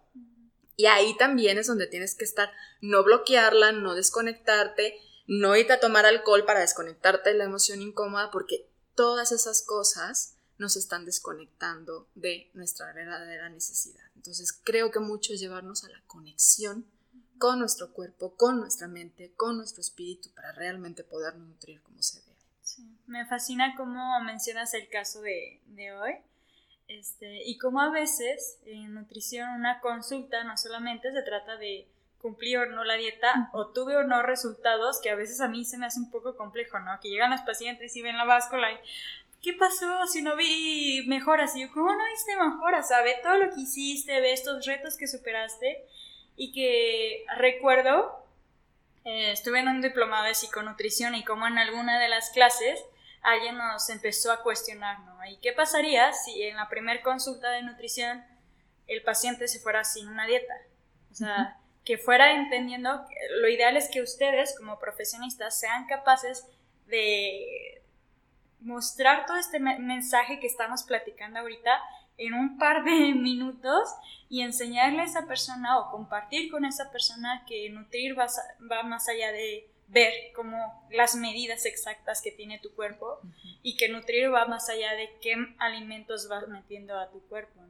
Y ahí también es donde tienes que estar, no bloquearla, no desconectarte, no irte a tomar alcohol para desconectarte de la emoción incómoda, porque todas esas cosas nos están desconectando de nuestra verdadera necesidad. Entonces creo que mucho es llevarnos a la conexión con nuestro cuerpo, con nuestra mente, con nuestro espíritu para realmente poder nutrir como se debe. Me fascina cómo mencionas el caso de, de hoy este, y como a veces en nutrición una consulta no solamente se trata de cumplir o no la dieta o tuve o no resultados, que a veces a mí se me hace un poco complejo, ¿no? Que llegan los pacientes y ven la báscula y ¿qué pasó si no vi mejoras? Y yo, ¿cómo no viste mejoras? ¿Sabe todo lo que hiciste, ve estos retos que superaste y que recuerdo, eh, estuve en un diplomado de psiconutrición y como en alguna de las clases alguien nos empezó a cuestionar, ¿no? ¿Y qué pasaría si en la primera consulta de nutrición el paciente se fuera sin una dieta? O sea, que fuera entendiendo, lo ideal es que ustedes como profesionistas sean capaces de mostrar todo este mensaje que estamos platicando ahorita en un par de *laughs* minutos y enseñarle a esa persona o compartir con esa persona que nutrir va, va más allá de ver como las medidas exactas que tiene tu cuerpo y que nutrir va más allá de qué alimentos vas metiendo a tu cuerpo.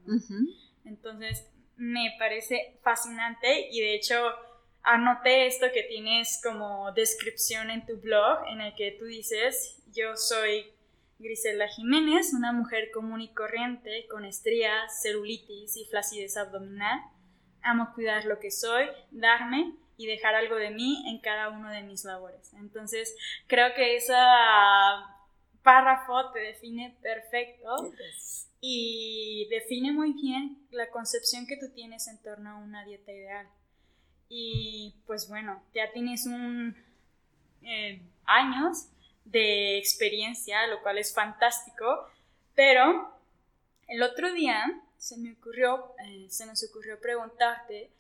Entonces, me parece fascinante y de hecho anoté esto que tienes como descripción en tu blog en el que tú dices, yo soy Griselda Jiménez, una mujer común y corriente con estrías, celulitis y flacidez abdominal. Amo cuidar lo que soy, darme y dejar algo de mí en cada uno de mis labores. Entonces, creo que ese párrafo te define perfecto y define muy bien la concepción que tú tienes en torno a una dieta ideal. Y pues bueno, ya tienes un eh, años de experiencia, lo cual es fantástico, pero el otro día se me ocurrió, eh, se nos ocurrió preguntarte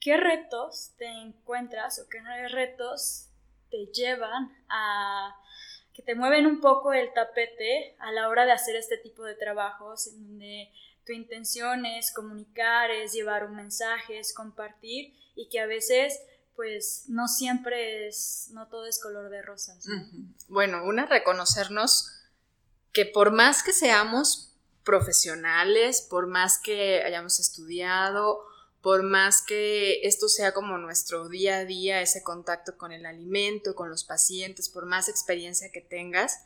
qué retos te encuentras o qué retos te llevan a que te mueven un poco el tapete a la hora de hacer este tipo de trabajos en donde tu intención es comunicar, es llevar un mensaje, es compartir y que a veces pues no siempre es, no todo es color de rosas. Bueno, una, reconocernos que por más que seamos profesionales, por más que hayamos estudiado, por más que esto sea como nuestro día a día, ese contacto con el alimento, con los pacientes, por más experiencia que tengas,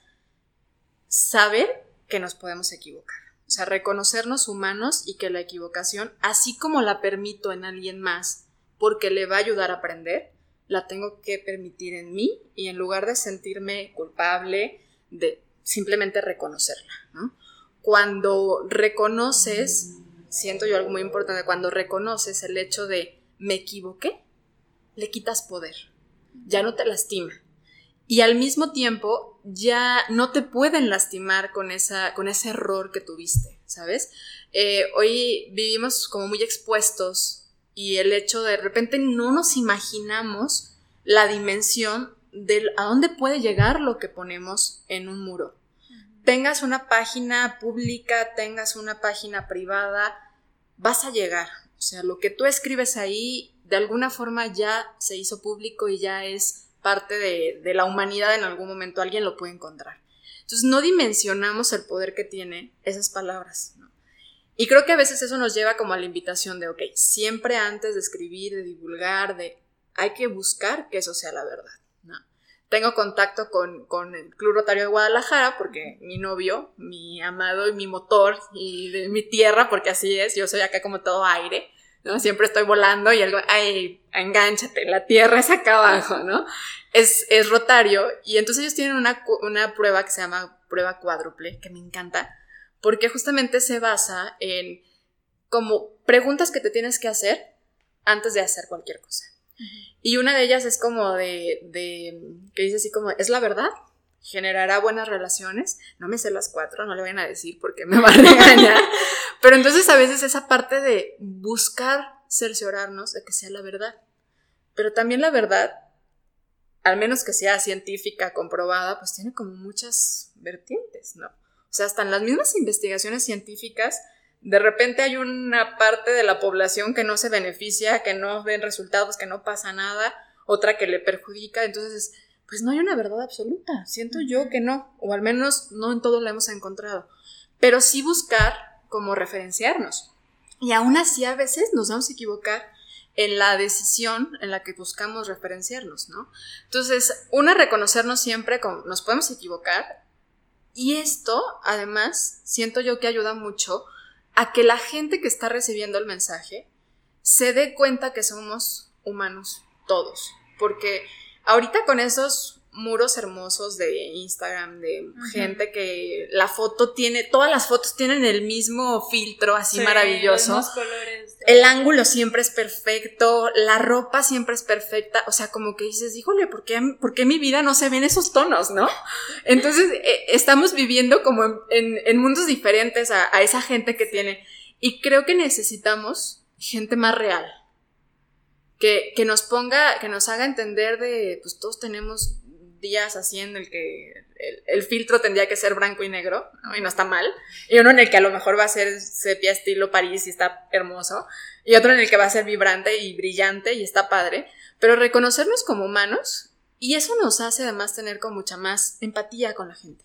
saber que nos podemos equivocar. O sea, reconocernos humanos y que la equivocación, así como la permito en alguien más, porque le va a ayudar a aprender, la tengo que permitir en mí y en lugar de sentirme culpable, de simplemente reconocerla. Cuando reconoces, siento yo algo muy importante, cuando reconoces el hecho de me equivoqué, le quitas poder, ya no te lastima y al mismo tiempo ya no te pueden lastimar con, esa, con ese error que tuviste, ¿sabes? Eh, hoy vivimos como muy expuestos y el hecho de, de repente no nos imaginamos la dimensión de a dónde puede llegar lo que ponemos en un muro. Tengas una página pública, tengas una página privada, vas a llegar. O sea, lo que tú escribes ahí de alguna forma ya se hizo público y ya es parte de, la humanidad en algún momento alguien lo puede encontrar. Entonces no dimensionamos el poder que tiene esas palabras. Y creo que a veces eso nos lleva como a la invitación de, ok, siempre antes de escribir, de divulgar, de, hay que buscar que eso sea la verdad. Tengo contacto con, con, el Club Rotario de Guadalajara porque mi novio, mi amado y mi motor y de mi tierra, porque así es, yo soy acá como todo aire, ¿no? Siempre estoy volando y algo, ay, engánchate, la tierra es acá abajo, ¿no? Es, es rotario y entonces ellos tienen una, una prueba que se llama prueba cuádruple, que me encanta, porque justamente se basa en como preguntas que te tienes que hacer antes de hacer cualquier cosa. Y una de ellas es como de, de, que dice así como, ¿es la verdad? generará buenas relaciones. No me sé las cuatro, no le vayan a decir porque me va a regañar. *laughs* Pero entonces a veces esa parte de buscar cerciorarnos de que sea la verdad. Pero también la verdad, al menos que sea científica, comprobada, pues tiene como muchas vertientes, ¿no? O sea, hasta en las mismas investigaciones científicas, de repente hay una parte de la población que no se beneficia, que no ven resultados, que no pasa nada, otra que le perjudica. Entonces, pues no hay una verdad absoluta. Siento yo que no, o al menos no en todo la hemos encontrado. Pero sí buscar como referenciarnos. Y aún así a veces nos vamos a equivocar en la decisión en la que buscamos referenciarnos, ¿no? Entonces, una, reconocernos siempre como nos podemos equivocar. Y esto, además, siento yo que ayuda mucho a que la gente que está recibiendo el mensaje se dé cuenta que somos humanos todos. Porque ahorita con esos muros hermosos de Instagram de gente que la foto tiene, todas las fotos tienen el mismo filtro así maravilloso. El ángulo siempre es perfecto, la ropa siempre es perfecta, o sea, como que dices, híjole, ¿por qué, ¿por qué mi vida no se ve en esos tonos, no? Entonces, eh, estamos viviendo como en, mundos diferentes a, a esa gente que tiene, y creo que necesitamos gente más real, que, que, nos ponga, que nos haga entender de, pues todos tenemos días en el que el, filtro tendría que ser blanco y negro, y no está mal, y uno en el que a lo mejor va a ser sepia estilo París y está hermoso, y otro en el que va a ser vibrante y brillante y está padre, pero reconocernos como humanos, y eso nos hace además tener con mucha más empatía con la gente.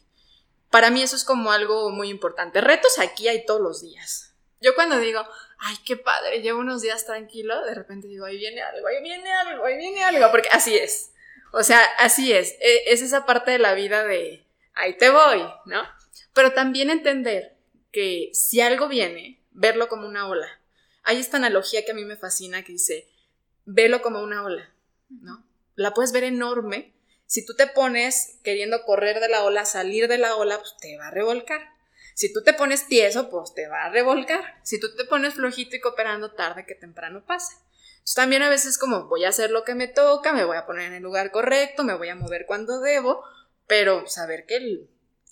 Para mí eso es como algo muy importante. Retos aquí hay todos los días, Yo cuando digo, ay, qué padre, llevo unos días tranquilo, de repente digo, ahí viene algo, ahí viene algo, ahí viene algo, porque así es. O sea, así es. E, es esa parte de la vida de, ahí te voy, ¿no? Pero también entender que si algo viene, verlo como una ola. Hay esta analogía que a mí me fascina que dice, velo como una ola, ¿no? La puedes ver enorme. Si tú te pones queriendo correr de la ola, salir de la ola, pues te va a revolcar. Si tú te pones tieso, pues te va a revolcar. Si tú te pones flojito y cooperando, tarde que temprano pasa. Entonces también a veces como voy a hacer lo que me toca, me voy a poner en el lugar correcto, me voy a mover cuando debo, pero saber que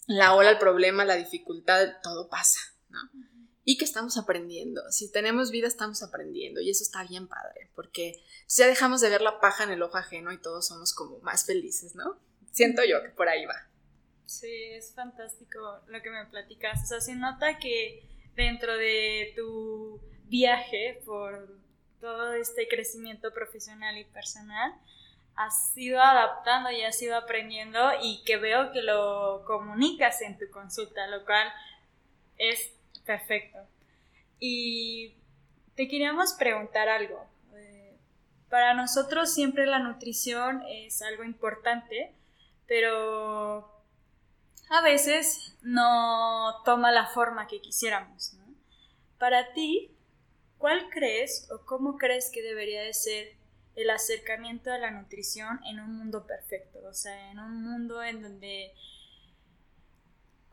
la ola, el problema, la dificultad, todo pasa, ¿no? Y que estamos aprendiendo. Si tenemos vida, estamos aprendiendo. Y eso está bien padre, porque ya dejamos de ver la paja en el ojo ajeno y todos somos como más felices, ¿no? Siento yo que por ahí va. Sí, es fantástico lo que me platicas. O sea, se nota que dentro de tu viaje por todo este crecimiento profesional y personal, has ido adaptando y has ido aprendiendo y que veo que lo comunicas en tu consulta, lo cual es perfecto. Y te queríamos preguntar algo. Eh, para nosotros siempre la nutrición es algo importante, pero a veces no toma la forma que quisiéramos. Para ti, ¿cuál crees o cómo crees que debería de ser el acercamiento a la nutrición en un mundo perfecto? O sea, en un mundo en donde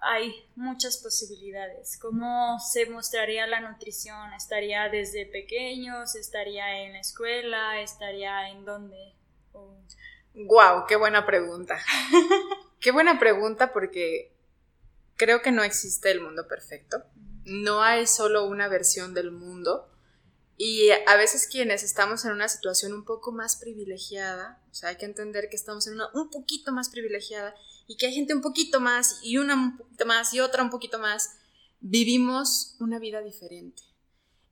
hay muchas posibilidades. ¿Cómo se mostraría la nutrición? ¿Estaría desde pequeños? ¿Estaría en la escuela? ¿Estaría en dónde? Wow, qué buena pregunta. *laughs* qué buena pregunta porque creo que no existe el mundo perfecto. No hay solo una versión del mundo. Y a veces quienes estamos en una situación un poco más privilegiada, o sea, hay que entender que estamos en una un poquito más privilegiada y que hay gente un poquito más y una un poquito más y otra un poquito más, vivimos una vida diferente.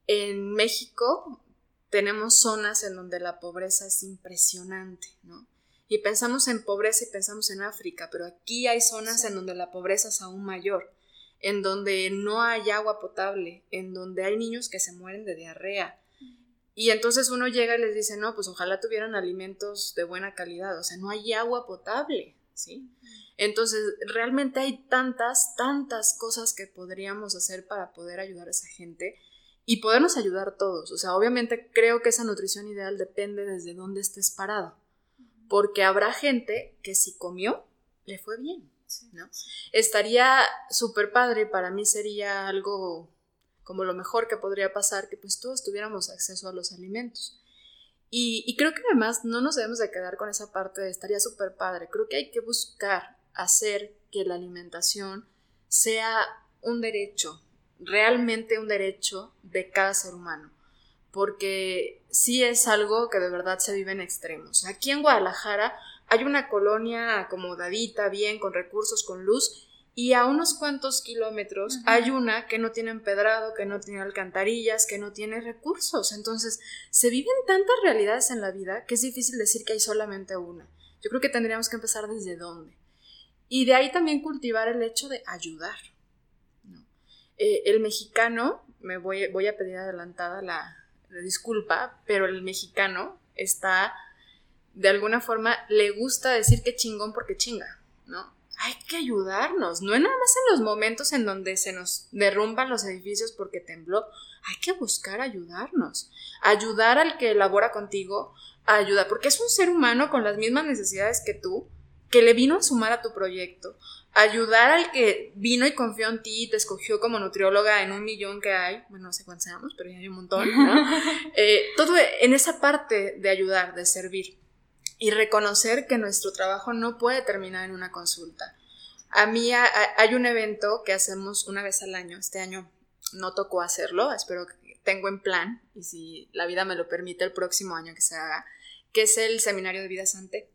En México tenemos zonas en donde la pobreza es impresionante, ¿no? Y pensamos en pobreza y pensamos en África, pero aquí hay zonas en donde la pobreza es aún mayor, en donde no hay agua potable, en donde hay niños que se mueren de diarrea. Y entonces uno llega y les dice, no, pues ojalá tuvieran alimentos de buena calidad, o sea, no hay agua potable, ¿sí? Entonces, realmente hay tantas, tantas cosas que podríamos hacer para poder ayudar a esa gente y podernos ayudar todos. O sea, obviamente creo que esa nutrición ideal depende desde dónde estés parado porque habrá gente que si comió, le fue bien, ¿no? Estaría súper padre, para mí sería algo como lo mejor que podría pasar, que pues todos tuviéramos acceso a los alimentos. Y, creo que además no nos debemos de quedar con esa parte de estaría súper padre, creo que hay que buscar hacer que la alimentación sea un derecho, realmente un derecho de cada ser humano porque sí es algo que de verdad se vive en extremos. Aquí en Guadalajara hay una colonia acomodadita, bien, con recursos, con luz, y a unos cuantos kilómetros hay una que no tiene empedrado, que no tiene alcantarillas, que no tiene recursos. Entonces, se viven tantas realidades en la vida que es difícil decir que hay solamente una. Yo creo que tendríamos que empezar desde dónde. Y de ahí también cultivar el hecho de ayudar. Eh, el mexicano, me voy, voy a pedir adelantada la, disculpa, pero el mexicano está, de alguna forma, le gusta decir que chingón porque chinga, ¿no? Hay que ayudarnos, no es nada más en los momentos en donde se nos derrumban los edificios porque tembló, hay que buscar ayudarnos, ayudar al que elabora contigo, ayuda, porque es un ser humano con las mismas necesidades que tú, que le vino a sumar a tu proyecto, ayudar al que vino y confió en ti y te escogió como nutrióloga en un millón que hay, bueno, no sé cuántos seamos, pero ya hay un montón, ¿no? *laughs* Eh, todo en esa parte de ayudar, de servir y reconocer que nuestro trabajo no puede terminar en una consulta. A mí hay un evento que hacemos una vez al año, este año no tocó hacerlo, espero que tengo en plan y si la vida me lo permite el próximo año que se haga, que es el Seminario de Vida Sante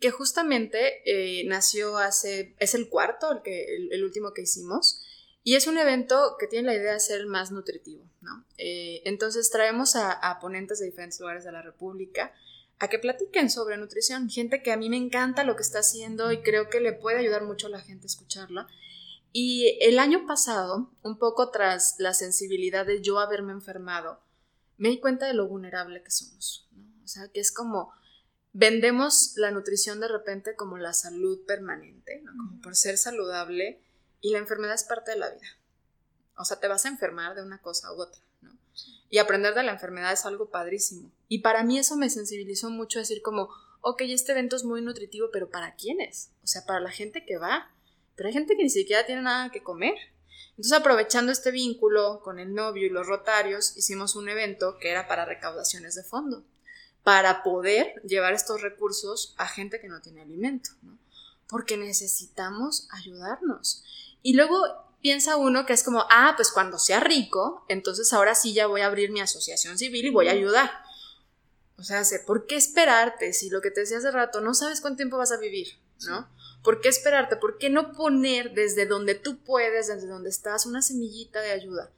que justamente eh, nació hace, es el cuarto, el, que, el, último que hicimos, y es un evento que tiene la idea de ser más nutritivo, ¿no? Eh, entonces traemos a, ponentes de diferentes lugares de la República a que platiquen sobre nutrición, gente que a mí me encanta lo que está haciendo y creo que le puede ayudar mucho a la gente a escucharla. Y el año pasado, un poco tras la sensibilidad de yo haberme enfermado, me di cuenta de lo vulnerable que somos. O sea, que es como vendemos la nutrición de repente como la salud permanente, como por ser saludable, y la enfermedad es parte de la vida. O sea, te vas a enfermar de una cosa u otra, ¿no? Y aprender de la enfermedad es algo padrísimo. Y para mí eso me sensibilizó mucho decir como, ok, este evento es muy nutritivo, pero ¿para quiénes? O sea, para la gente que va. Pero hay gente que ni siquiera tiene nada que comer. Entonces, aprovechando este vínculo con el novio y los rotarios, hicimos un evento que era para recaudaciones de fondo para poder llevar estos recursos a gente que no tiene alimento, ¿no? Porque necesitamos ayudarnos. Y luego piensa uno que es como, ah, pues cuando sea rico, entonces ahora sí ya voy a abrir mi asociación civil y voy a ayudar. O sea, ¿por qué esperarte si lo que te decía hace rato no sabes cuánto tiempo vas a vivir, ¿no? ¿Por qué esperarte? ¿Por qué no poner desde donde tú puedes, desde donde estás, una semillita de ayuda?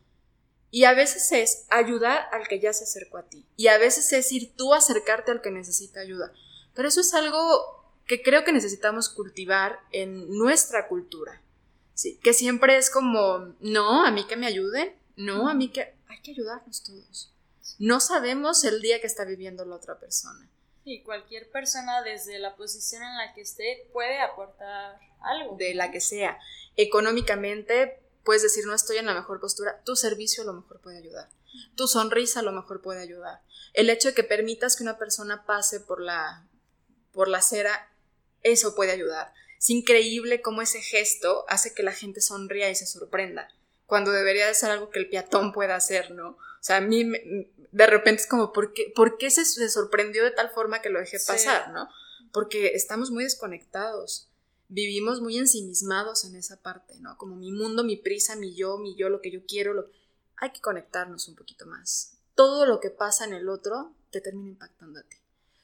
Y a veces es ayudar al que ya se acercó a ti. Y a veces es ir tú a acercarte al que necesita ayuda. Pero eso es algo que creo que necesitamos cultivar en nuestra cultura. Sí, que siempre es como, no, a mí que me ayuden, no, a mí que hay que ayudarnos todos. No sabemos el día que está viviendo la otra persona. Y cualquier persona desde la posición en la que esté puede aportar algo. De la que sea. Económicamente puedes decir no estoy en la mejor postura, tu servicio a lo mejor puede ayudar, tu sonrisa a lo mejor puede ayudar, el hecho de que permitas que una persona pase por la, por la acera, eso puede ayudar. Es increíble cómo ese gesto hace que la gente sonría y se sorprenda, cuando debería de ser algo que el peatón pueda hacer, ¿no? O sea, a mí de repente es como, ¿por qué, ¿por qué se, sorprendió de tal forma que lo dejé pasar, ¿no? Porque estamos muy desconectados vivimos muy ensimismados en esa parte, ¿no? Como mi mundo, mi prisa, mi yo, mi yo, lo que yo quiero, lo... hay que conectarnos un poquito más. Todo lo que pasa en el otro te termina impactando a ti.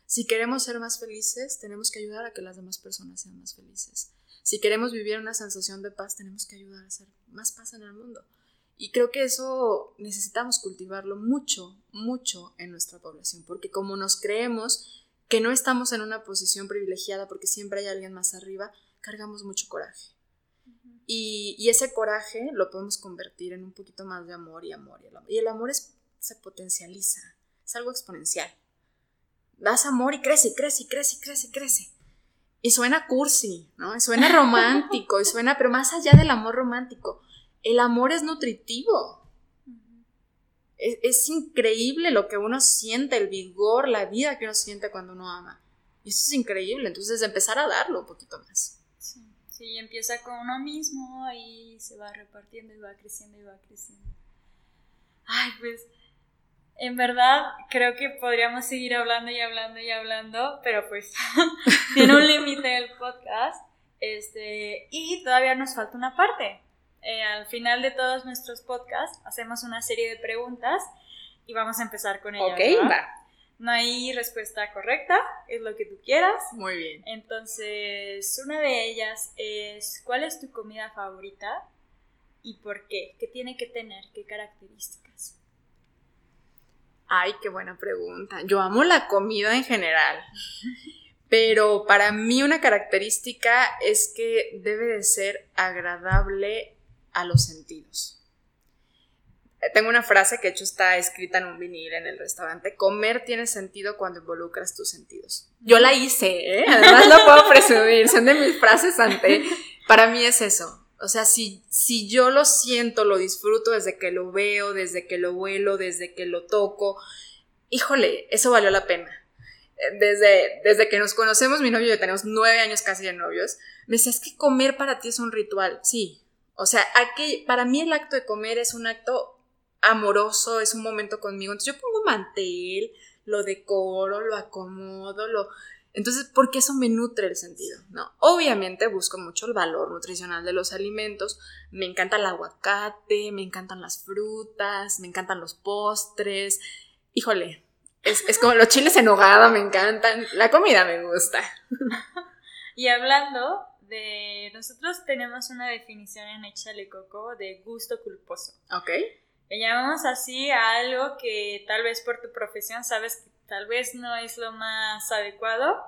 Si queremos ser más felices, tenemos que ayudar a que las demás personas sean más felices. Si queremos vivir una sensación de paz, tenemos que ayudar a hacer más paz en el mundo. Y creo que eso necesitamos cultivarlo mucho, mucho en nuestra población, porque como nos creemos que no estamos en una posición privilegiada porque siempre hay alguien más arriba, cargamos mucho coraje. y, ese coraje lo podemos convertir en un poquito más de amor y amor. Y el amor, es, se potencializa, es algo exponencial. Das amor y crece, y crece, y crece, y crece, y crece. Y suena cursi, ¿no? Y suena romántico, y suena, pero más allá del amor romántico, el amor es nutritivo. Es, increíble lo que uno siente, el vigor, la vida que uno siente cuando uno ama. Y eso es increíble. Entonces, empezar a darlo un poquito más. Sí, empieza con uno mismo y se va repartiendo y va creciendo y va creciendo. Ay, pues en verdad creo que podríamos seguir hablando y hablando y hablando, pero pues *laughs* tiene un límite el podcast. Este, y todavía nos falta una parte. Eh, al final de todos nuestros podcasts hacemos una serie de preguntas y vamos a empezar con ella. Ok, va. No hay respuesta correcta, es lo que tú quieras. Muy bien. Entonces, una de ellas es, ¿cuál es tu comida favorita y por qué? ¿Qué tiene que tener? ¿Qué características? Ay, qué buena pregunta. Yo amo la comida en general, pero para mí una característica es que debe de ser agradable a los sentidos tengo una frase que de hecho está escrita en un vinil en el restaurante. Comer tiene sentido cuando involucras tus sentidos. Yo la hice, ¿eh? Además lo puedo presumir, son de mis frases ante. Para mí es eso. O sea, si, si yo lo siento, lo disfruto desde que lo veo, desde que lo huelo, desde que lo toco, híjole, eso valió la pena. Desde, desde que nos conocemos, mi novio y yo tenemos nueve años casi de novios, me decía, es que comer para ti es un ritual. Sí. O sea, aquí, para mí el acto de comer es un acto amoroso, es un momento conmigo. Entonces yo pongo mantel, lo decoro, lo acomodo, lo... Entonces, porque eso me nutre el sentido, ¿no? Obviamente busco mucho el valor nutricional de los alimentos. Me encanta el aguacate, me encantan las frutas, me encantan los postres. Híjole, es, es como los chiles en nogada me encantan. La comida me gusta. *laughs* y hablando de... Nosotros tenemos una definición en Échale Coco de gusto culposo. Ok. Le llamamos así a algo que tal vez por tu profesión sabes que tal vez no es lo más adecuado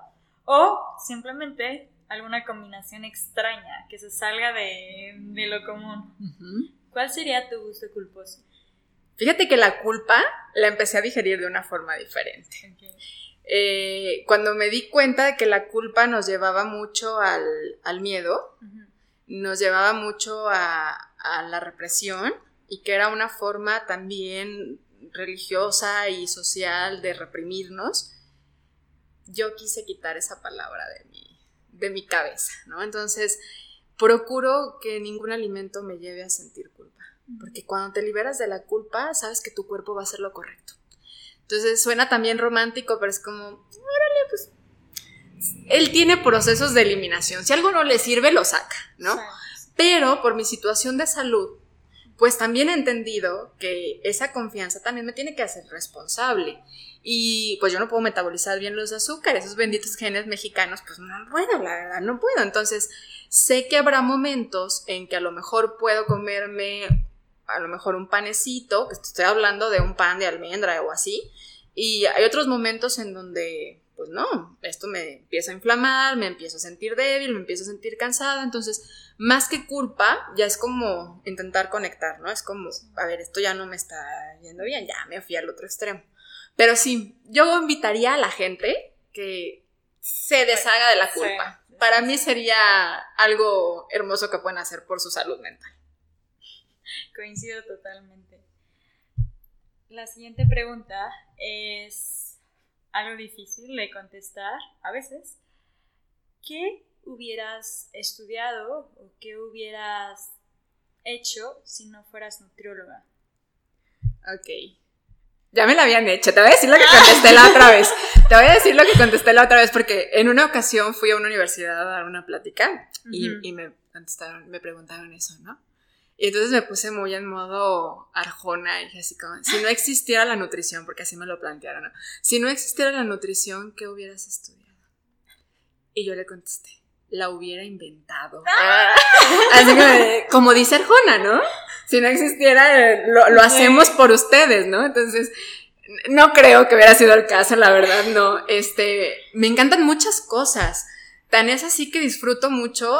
o simplemente alguna combinación extraña que se salga de, lo común. ¿Cuál sería tu gusto culposo? Fíjate que la culpa la empecé a digerir de una forma diferente. Eh, cuando me di cuenta de que la culpa nos llevaba mucho al, miedo, nos llevaba mucho a, a, la represión y que era una forma también religiosa y social de reprimirnos, yo quise quitar esa palabra de mi, de mi cabeza, ¿no? Entonces, procuro que ningún alimento me lleve a sentir culpa. Porque cuando te liberas de la culpa, sabes que tu cuerpo va a hacer lo correcto. Entonces suena también romántico, pero es como, órale, pues. Él tiene procesos de eliminación. Si algo no le sirve, lo saca, ¿no? Pero por mi situación de salud, pues también he entendido que esa confianza también me tiene que hacer responsable. Y pues yo no puedo metabolizar bien los azúcares, esos benditos genes mexicanos, pues no puedo, la verdad, no puedo. Entonces, sé que habrá momentos en que a lo mejor puedo comerme a lo mejor un panecito, que estoy hablando de un pan de almendra o así, y hay otros momentos en donde, pues no, esto me empieza a inflamar, me empiezo a sentir débil, me empiezo a sentir cansada, entonces, más que culpa, ya es como intentar conectar, ¿no? Es como, a ver, esto ya no me está yendo bien, ya me fui al otro extremo. Pero sí, yo invitaría a la gente que se deshaga de la culpa. Para mí sería algo hermoso que pueden hacer por su salud mental. Coincido totalmente. La siguiente pregunta es algo difícil de contestar a veces. ¿Qué hubieras estudiado o qué hubieras hecho si no fueras nutrióloga? Ok. Ya me la habían hecho. Te voy a decir lo que contesté la otra vez. *laughs* Te voy a decir lo que contesté la otra vez porque en una ocasión fui a una universidad a dar una plática y, y me contestaron, me preguntaron eso, ¿no? Y entonces me puse muy en modo arjona y dije así como, si no existiera la nutrición, porque así me lo plantearon, ¿no? Si no existiera la nutrición, ¿qué hubieras estudiado? Y yo le contesté, la hubiera inventado. Ah. Así que, como dice Arjona, ¿no? Si no existiera, lo, lo hacemos por ustedes, ¿no? Entonces, no creo que hubiera sido el caso, la verdad, no. Este, me encantan muchas cosas. Tan es así que disfruto mucho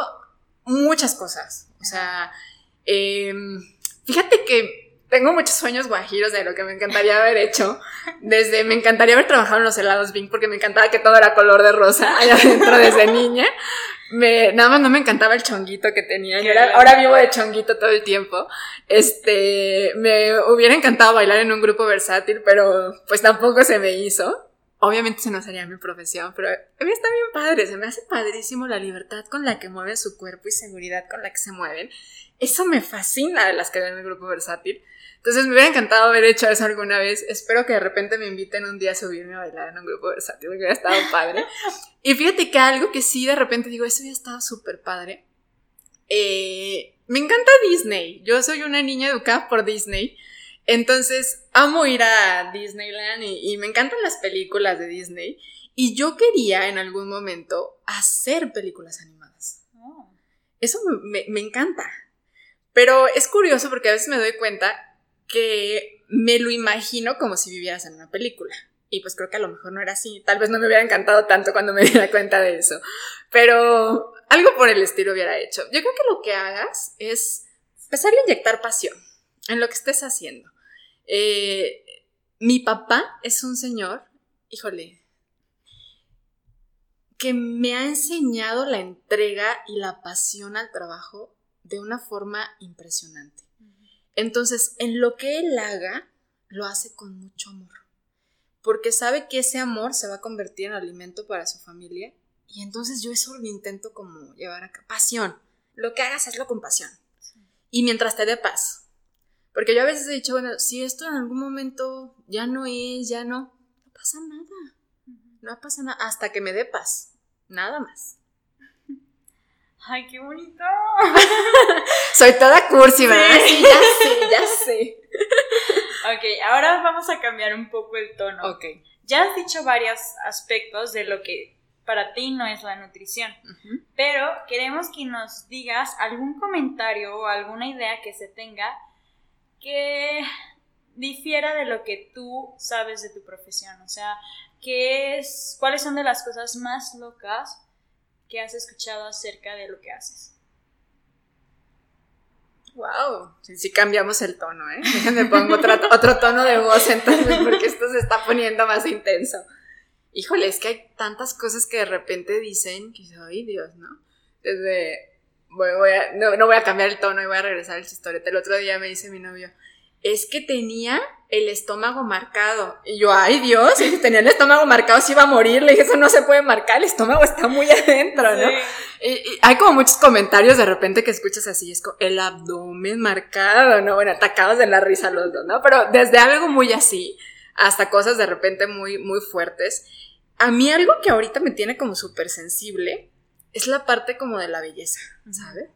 muchas cosas. O sea, Em, fíjate que tengo muchos sueños guajiros de lo que me encantaría haber hecho. Desde me encantaría haber trabajado en los helados Bing porque me encantaba que todo era color de rosa allá adentro desde niña. Me, nada más no me encantaba el chonguito que tenía. ahora vivo de chonguito todo el tiempo. Este, me hubiera encantado bailar en un grupo versátil, pero pues tampoco se me hizo. Obviamente se no sería mi profesión, pero a mí está bien padre. Se me hace padrísimo la libertad con la que mueve su cuerpo y seguridad con la que se mueven. Eso me fascina de las que ven el grupo versátil. Entonces me hubiera encantado haber hecho eso alguna vez. Espero que de repente me inviten un día a subirme a bailar en un grupo versátil, porque hubiera estado padre. *laughs* Y fíjate que algo que sí de repente digo, eso hubiera estado súper padre. Eh, me encanta Disney. Yo soy una niña educada por Disney. Entonces amo ir a Disneyland y, y me encantan las películas de Disney. Y yo quería en algún momento hacer películas animadas. Oh. Eso me, me encanta. Pero es curioso porque a veces me doy cuenta que me lo imagino como si vivieras en una película. Y pues creo que a lo mejor no era así. Tal vez no me hubiera encantado tanto cuando me *laughs* diera cuenta de eso. Pero algo por el estilo hubiera hecho. Yo creo que lo que hagas es empezar a inyectar pasión en lo que estés haciendo. Eh, mi papá es un señor, híjole, que me ha enseñado la entrega y la pasión al trabajo de una forma impresionante. Entonces, en lo que él haga, lo hace con mucho amor, porque sabe que ese amor se va a convertir en alimento para su familia y entonces yo eso lo intento como llevar a pasión. Lo que hagas, hazlo con pasión. Y mientras te dé paz. Porque yo a veces he dicho, bueno, si esto en algún momento ya no es, ya no, no pasa nada. No pasa nada hasta que me dé paz. Nada más. ¡Ay, qué bonito! *laughs* Soy toda cursi, ¿verdad? Sí, ya sé, ya sé. ok, ahora vamos a cambiar un poco el tono. Ok. Ya has dicho varios aspectos de lo que para ti no es la nutrición, pero queremos que nos digas algún comentario o alguna idea que se tenga que difiera de lo que tú sabes de tu profesión. O sea, ¿qué es, ¿cuáles son de las cosas más locas que has escuchado acerca de lo que haces. Wow, sí, cambiamos el tono, ¿eh? Déjenme pongo otro, *laughs* otro tono de voz entonces porque esto se está poniendo más intenso. Híjole, es que hay tantas cosas que de repente dicen que, ay Dios, ¿no? Desde, voy, a, no, no, voy a cambiar el tono y voy a regresar al historieta. El otro día me dice mi novio, es que tenía el estómago marcado. Y yo, ay Dios, si tenía el estómago marcado, se iba a morir. Le dije, eso no se puede marcar, el estómago está muy adentro, ¿no? Y, hay como muchos comentarios de repente que escuchas así, es como el abdomen marcado, ¿no? Bueno, atacados de la risa los dos, ¿no? Pero desde algo muy así hasta cosas de repente muy, muy fuertes. A mí algo que ahorita me tiene como súper sensible es la parte como de la belleza, ¿sabes?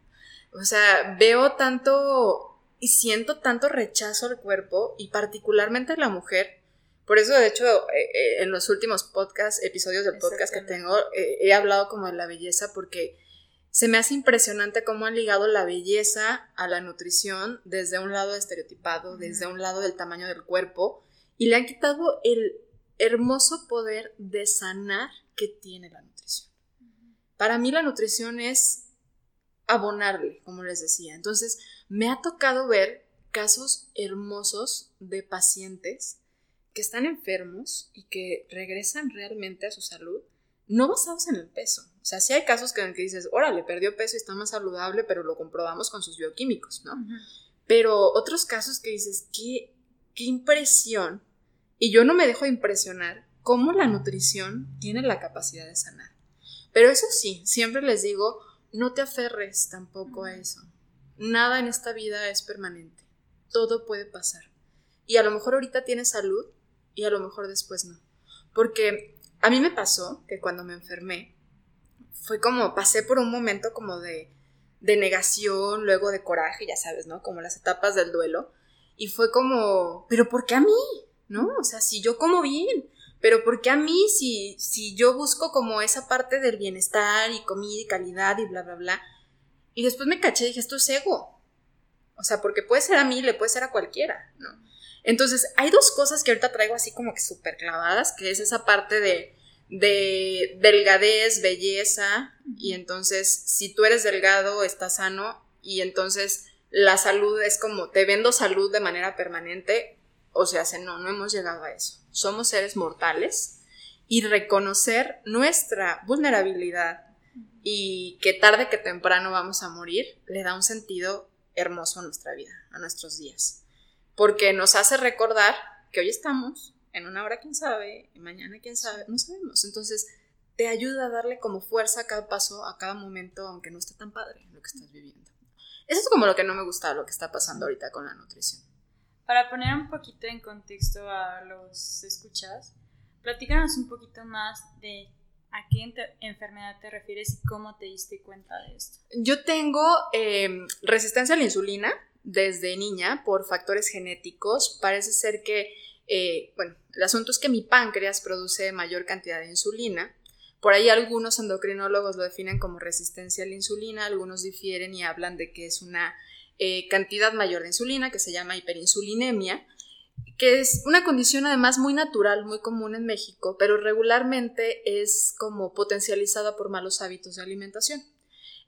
O sea, veo tanto y siento tanto rechazo al cuerpo y particularmente a la mujer. Por eso, de hecho, eh, eh, en los últimos podcasts, episodios del podcast que tengo, eh, he hablado como de la belleza porque se me hace impresionante cómo han ligado la belleza a la nutrición desde un lado estereotipado, desde un lado del tamaño del cuerpo, y le han quitado el hermoso poder de sanar que tiene la nutrición. Para mí la nutrición es abonarle, como les decía. Entonces, me ha tocado ver casos hermosos de pacientes que están enfermos y que regresan realmente a su salud, no basados en el peso. O sea, sí hay casos que, en que dices, órale, perdió peso y está más saludable, pero lo comprobamos con sus bioquímicos, ¿no? Pero otros casos que dices, qué, qué impresión, y yo no me dejo impresionar cómo la nutrición tiene la capacidad de sanar. Pero eso sí, siempre les digo, no te aferres tampoco a eso. Nada en esta vida es permanente. Todo puede pasar. Y a lo mejor ahorita tienes salud y a lo mejor después no. Porque a mí me pasó que cuando me enfermé, fue como, pasé por un momento como de, de negación, luego de coraje, ya sabes, ¿no? Como las etapas del duelo. Y fue como, pero ¿por qué a mí? ¿No? O sea, si yo como bien, pero ¿por qué a mí si, si yo busco como esa parte del bienestar y comida y calidad y bla, bla, bla? Y después me caché y dije, esto es ego. O sea, porque puede ser a mí, le puede ser a cualquiera, ¿no? Entonces, hay dos cosas que ahorita traigo así como que súper clavadas, que es esa parte de, de delgadez, belleza, y entonces, si tú eres delgado, estás sano, y entonces la salud es como, te vendo salud de manera permanente, o sea, no, no hemos llegado a eso. Somos seres mortales, y reconocer nuestra vulnerabilidad y que tarde que temprano vamos a morir, le da un sentido hermoso a nuestra vida, a nuestros días. Porque nos hace recordar que hoy estamos, en una hora quién sabe, mañana quién sabe, no sabemos. Entonces, te ayuda a darle como fuerza a cada paso, a cada momento, aunque no esté tan padre lo que estás viviendo. Eso es como lo que no me gusta, lo que está pasando ahorita con la nutrición. Para poner un poquito en contexto a los escuchas, platícanos un poquito más de ¿A qué enfermedad te refieres y cómo te diste cuenta de esto? Yo tengo em, resistencia a la insulina desde niña por factores genéticos. Parece ser que, eh, bueno, el asunto es que mi páncreas produce mayor cantidad de insulina. Por ahí algunos endocrinólogos lo definen como resistencia a la insulina, algunos difieren y hablan de que es una eh, cantidad mayor de insulina que se llama hiperinsulinemia que es una condición además muy natural, muy común en México, pero regularmente es como potencializada por malos hábitos de alimentación.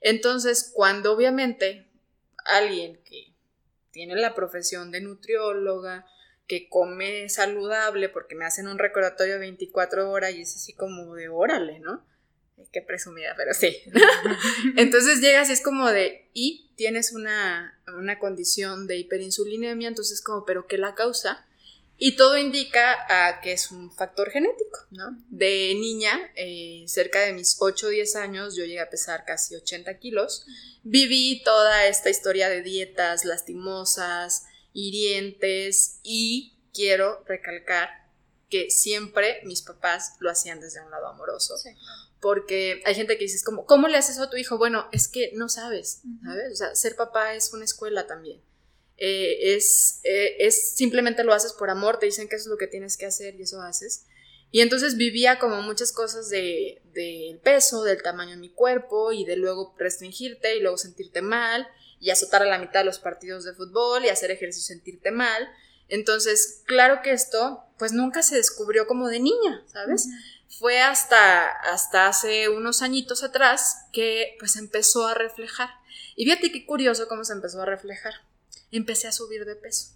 Entonces, cuando obviamente alguien que tiene la profesión de nutrióloga, que come saludable, porque me hacen un recordatorio de 24 horas y es así como de órale, ¿no? Qué presumida, pero sí. *laughs* entonces llegas y es como de, y tienes una, una condición de hiperinsulinemia, entonces como, pero ¿qué la causa? Y todo indica a que es un factor genético, ¿no? De niña, eh, cerca de mis 8 o 10 años, yo llegué a pesar casi 80 kilos. Viví toda esta historia de dietas lastimosas, hirientes y quiero recalcar que siempre mis papás lo hacían desde un lado amoroso. Porque hay gente que dice, como, ¿cómo le haces eso a tu hijo? Bueno, es que no sabes, ¿sabes? O sea, ser papá es una escuela también. Eh, es, eh, es simplemente lo haces por amor, te dicen que eso es lo que tienes que hacer y eso haces. Y entonces vivía como muchas cosas del de, peso, del tamaño de mi cuerpo y de luego restringirte y luego sentirte mal y azotar a la mitad de los partidos de fútbol y hacer ejercicio y sentirte mal. Entonces, claro que esto pues nunca se descubrió como de niña, ¿sabes? Fue hasta, hasta hace unos añitos atrás que pues empezó a reflejar. Y fíjate qué curioso cómo se empezó a reflejar. Empecé a subir de peso.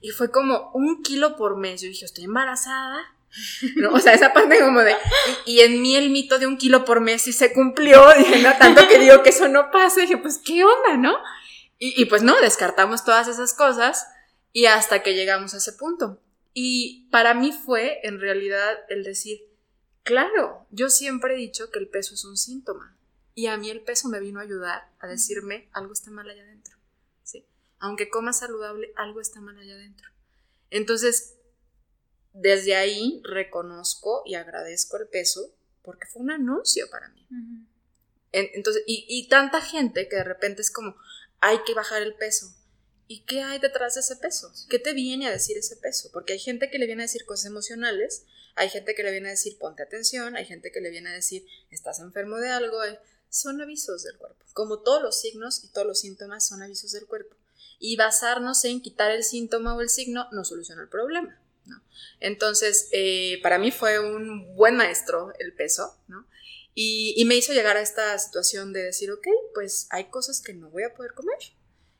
Y fue como un kilo por mes. Yo dije, estoy embarazada. *laughs* o sea, esa parte como de... Y, en mí el mito de un kilo por mes sí se cumplió. *laughs* Dije, no, tanto que digo que eso no pasa. Dije, pues, ¿qué onda, no? Y, y pues no, descartamos todas esas cosas y hasta que llegamos a ese punto. Y para mí fue, en realidad, el decir, claro, yo siempre he dicho que el peso es un síntoma. Y a mí el peso me vino a ayudar a decirme, algo está mal allá adentro. ¿sí? Aunque coma saludable, algo está mal allá adentro. Entonces, desde ahí reconozco y agradezco el peso porque fue un anuncio para mí. Entonces, y, y, tanta gente que de repente es como, hay que bajar el peso. ¿Y qué hay detrás de ese peso? ¿Qué te viene a decir ese peso? Porque hay gente que le viene a decir cosas emocionales, hay gente que le viene a decir ponte atención, hay gente que le viene a decir estás enfermo de algo. Eh, son avisos del cuerpo. Como todos los signos y todos los síntomas son avisos del cuerpo. Y basarnos en quitar el síntoma o el signo no soluciona el problema. ¿no? Entonces, eh, para mí fue un buen maestro el peso, ¿no? Y, y me hizo llegar a esta situación de decir, ok, pues hay cosas que no voy a poder comer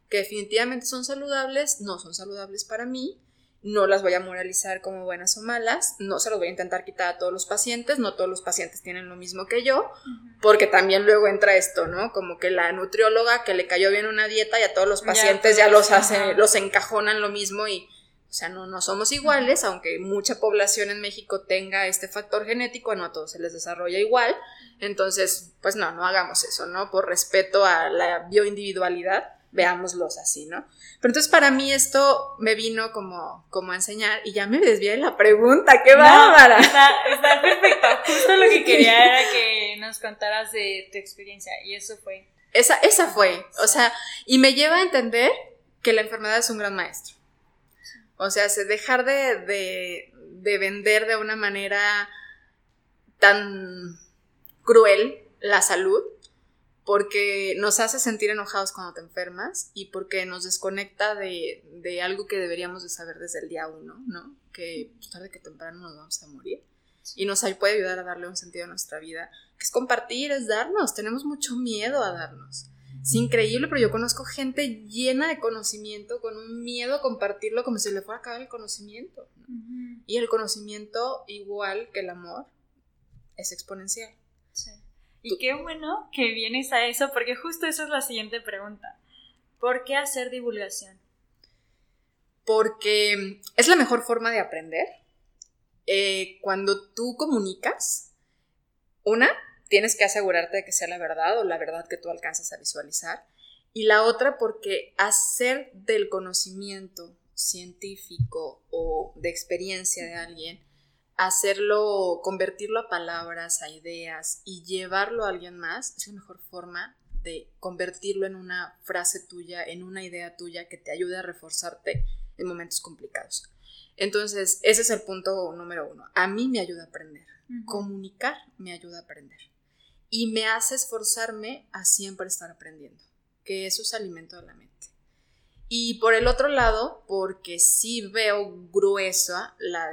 que definitivamente son saludables, no son saludables para mí, no las voy a moralizar como buenas o malas, no se los voy a intentar quitar a todos los pacientes, no todos los pacientes tienen lo mismo que yo, porque también luego entra esto, ¿no? Como que la nutrióloga que le cayó bien una dieta y a todos los pacientes ya, los hace, los encajonan lo mismo y, o sea, no, no somos iguales, aunque mucha población en México tenga este factor genético, no a todos se les desarrolla igual, entonces, pues no, no hagamos eso, ¿no? Por respeto a la bioindividualidad veámoslos así, ¿no? Pero entonces para mí esto me vino como, como a enseñar y ya me desvié de la pregunta, qué bárbara. Está, está perfecto, justo lo que *laughs* quería era que nos contaras de tu experiencia y eso fue. Esa, esa fue, o sea, y me lleva a entender que la enfermedad es un gran maestro. O sea, dejar de, de, de vender de una manera tan cruel la salud porque nos hace sentir enojados cuando te enfermas y porque nos desconecta de, algo que deberíamos de saber desde el día uno, ¿no? Que pues, tarde que temprano nos vamos a morir. Y nos puede ayudar a darle un sentido a nuestra vida, que es compartir, es darnos. Tenemos mucho miedo a darnos. Es increíble, pero yo conozco gente llena de conocimiento, con un miedo a compartirlo como si le fuera a acabar el conocimiento. Y el conocimiento, igual que el amor, es exponencial. Y qué bueno que vienes a eso, porque justo esa es la siguiente pregunta. ¿Por qué hacer divulgación? Porque es la mejor forma de aprender. Eh, cuando tú comunicas, una, tienes que asegurarte de que sea la verdad o la verdad que tú alcanzas a visualizar. Y la otra, porque hacer del conocimiento científico o de experiencia de alguien hacerlo, convertirlo a palabras, a ideas y llevarlo a alguien más es la mejor forma de convertirlo en una frase tuya, en una idea tuya que te ayude a reforzarte en momentos complicados. Entonces, ese es el punto número uno. A mí me ayuda a aprender. Comunicar me ayuda a aprender. Y me hace esforzarme a siempre estar aprendiendo, que eso es alimento de la mente. Y por el otro lado, porque sí veo gruesa la,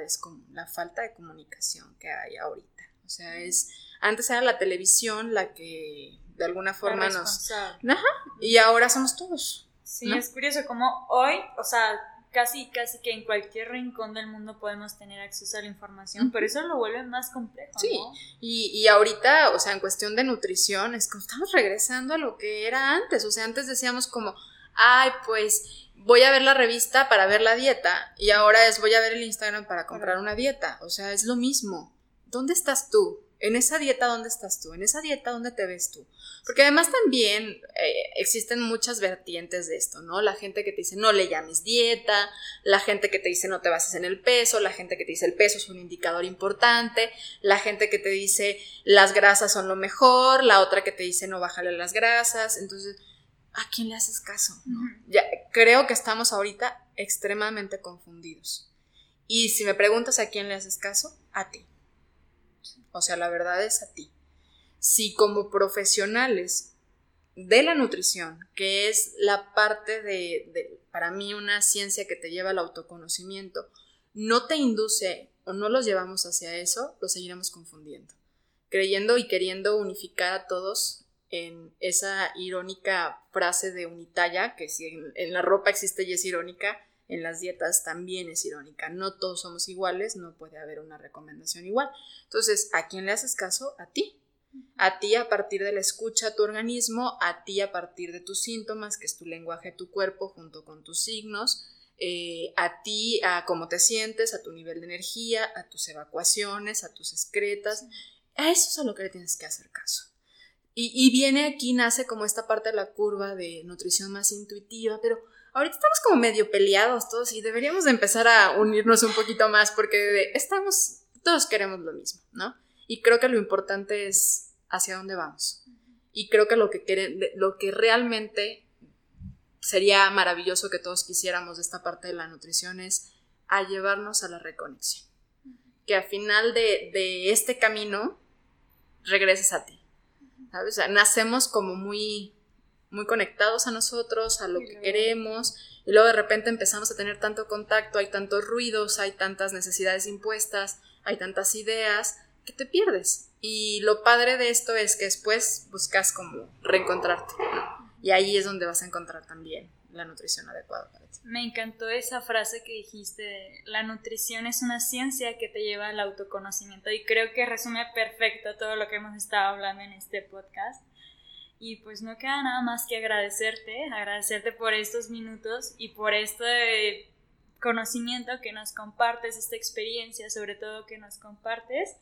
la falta de comunicación que hay ahorita. O sea, es antes era la televisión la que de alguna forma nos... Ajá, y ahora somos todos. Sí, es curioso como hoy, o sea, casi, casi que en cualquier rincón del mundo podemos tener acceso a la información, pero eso lo vuelve más complejo. Sí, y, y, ahorita, o sea, en cuestión de nutrición, es como estamos regresando a lo que era antes, o sea, antes decíamos como, ay, pues voy a ver la revista para ver la dieta y ahora es voy a ver el Instagram para comprar una dieta. O sea, es lo mismo. ¿Dónde estás tú? En esa dieta, ¿dónde estás tú? En esa dieta, ¿dónde te ves tú? Porque además también eh, existen muchas vertientes de esto, ¿no? La gente que te dice no le llames dieta, la gente que te dice no te bases en el peso, la gente que te dice el peso es un indicador importante, la gente que te dice las grasas son lo mejor, la otra que te dice no bájale las grasas. Entonces, ¿a quién le haces caso? ya, creo que estamos ahorita extremadamente confundidos. Y si me preguntas a quién le haces caso, a ti. O sea, la verdad es a ti. Si como profesionales de la nutrición, que es la parte de, para mí, una ciencia que te lleva al autoconocimiento, no te induce o no los llevamos hacia eso, los seguiremos confundiendo, creyendo y queriendo unificar a todos en esa irónica frase de unitalla, que si en, la ropa existe y es irónica, en las dietas también es irónica. No todos somos iguales, no puede haber una recomendación igual. Entonces, ¿a quién le haces caso? A ti. A ti a partir de la escucha a tu organismo, a ti a partir de tus síntomas, que es tu lenguaje tu cuerpo junto con tus signos, eh, a ti, a cómo te sientes, a tu nivel de energía, a tus evacuaciones, a tus excretas. A eso es a lo que le tienes que hacer caso. Y, viene aquí, nace como esta parte de la curva de nutrición más intuitiva, pero ahorita estamos como medio peleados todos y deberíamos de empezar a unirnos un poquito más porque estamos, todos queremos lo mismo, ¿no? Y creo que lo importante es hacia dónde vamos. Y creo que lo que, lo que realmente sería maravilloso que todos quisiéramos de esta parte de la nutrición es a llevarnos a la reconexión. Que al final de, de este camino regreses a ti nacemos como muy, muy conectados a nosotros, a lo que queremos, y luego de repente empezamos a tener tanto contacto, hay tantos ruidos, hay tantas necesidades impuestas, hay tantas ideas, que te pierdes. Y lo padre de esto es que después buscas como reencontrarte. Y ahí es donde vas a encontrar también la nutrición adecuada para ti. Me encantó esa frase que dijiste, la nutrición es una ciencia que te lleva al autoconocimiento y creo que resume perfecto todo lo que hemos estado hablando en este podcast. Y pues no queda nada más que agradecerte, agradecerte por estos minutos y por este conocimiento que nos compartes, esta experiencia sobre todo que nos compartes.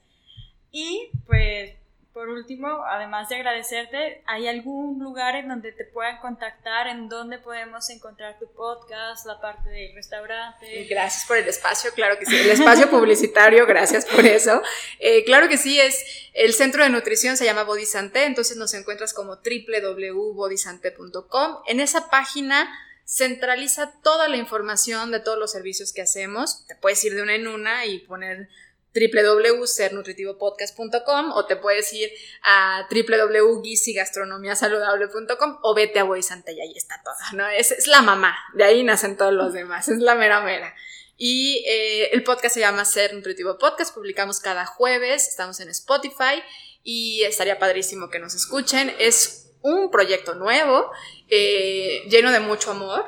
Y pues por último, además de agradecerte, ¿hay algún lugar en donde te puedan contactar, en donde podemos encontrar tu podcast, la parte del restaurante? Gracias por el espacio, claro que sí. El espacio publicitario, gracias por eso. Eh, claro que sí, es el centro de nutrición, se llama Bodisante, entonces nos encuentras como www.bodisante.com. En esa página centraliza toda la información de todos los servicios que hacemos. Te puedes ir de una en una y poner www.sernutritivopodcast.com o te puedes ir a www.guisigastronomiasaludable.com o vete a Boisante y ahí está todo, ¿no? Es, es la mamá, de ahí nacen todos los demás, es la mera mera. Y eh, el podcast se llama Ser Nutritivo Podcast, publicamos cada jueves, estamos en Spotify y estaría padrísimo que nos escuchen. Es un proyecto nuevo, eh, lleno de mucho amor,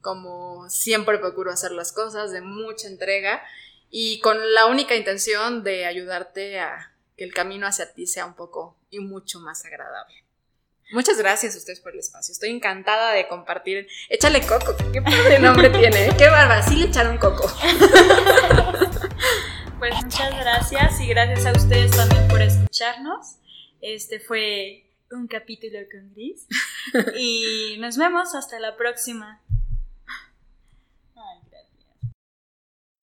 como siempre procuro hacer las cosas, de mucha entrega y con la única intención de ayudarte a que el camino hacia ti sea un poco y mucho más agradable. Muchas gracias a ustedes por el espacio. Estoy encantada de compartir. Échale coco. Qué *laughs* padre nombre tiene. ¿eh? Qué barba. Sí le echaron coco. *laughs* Pues muchas gracias y gracias a ustedes también por escucharnos. Este fue un capítulo con Gris. *laughs* Y nos vemos hasta la próxima.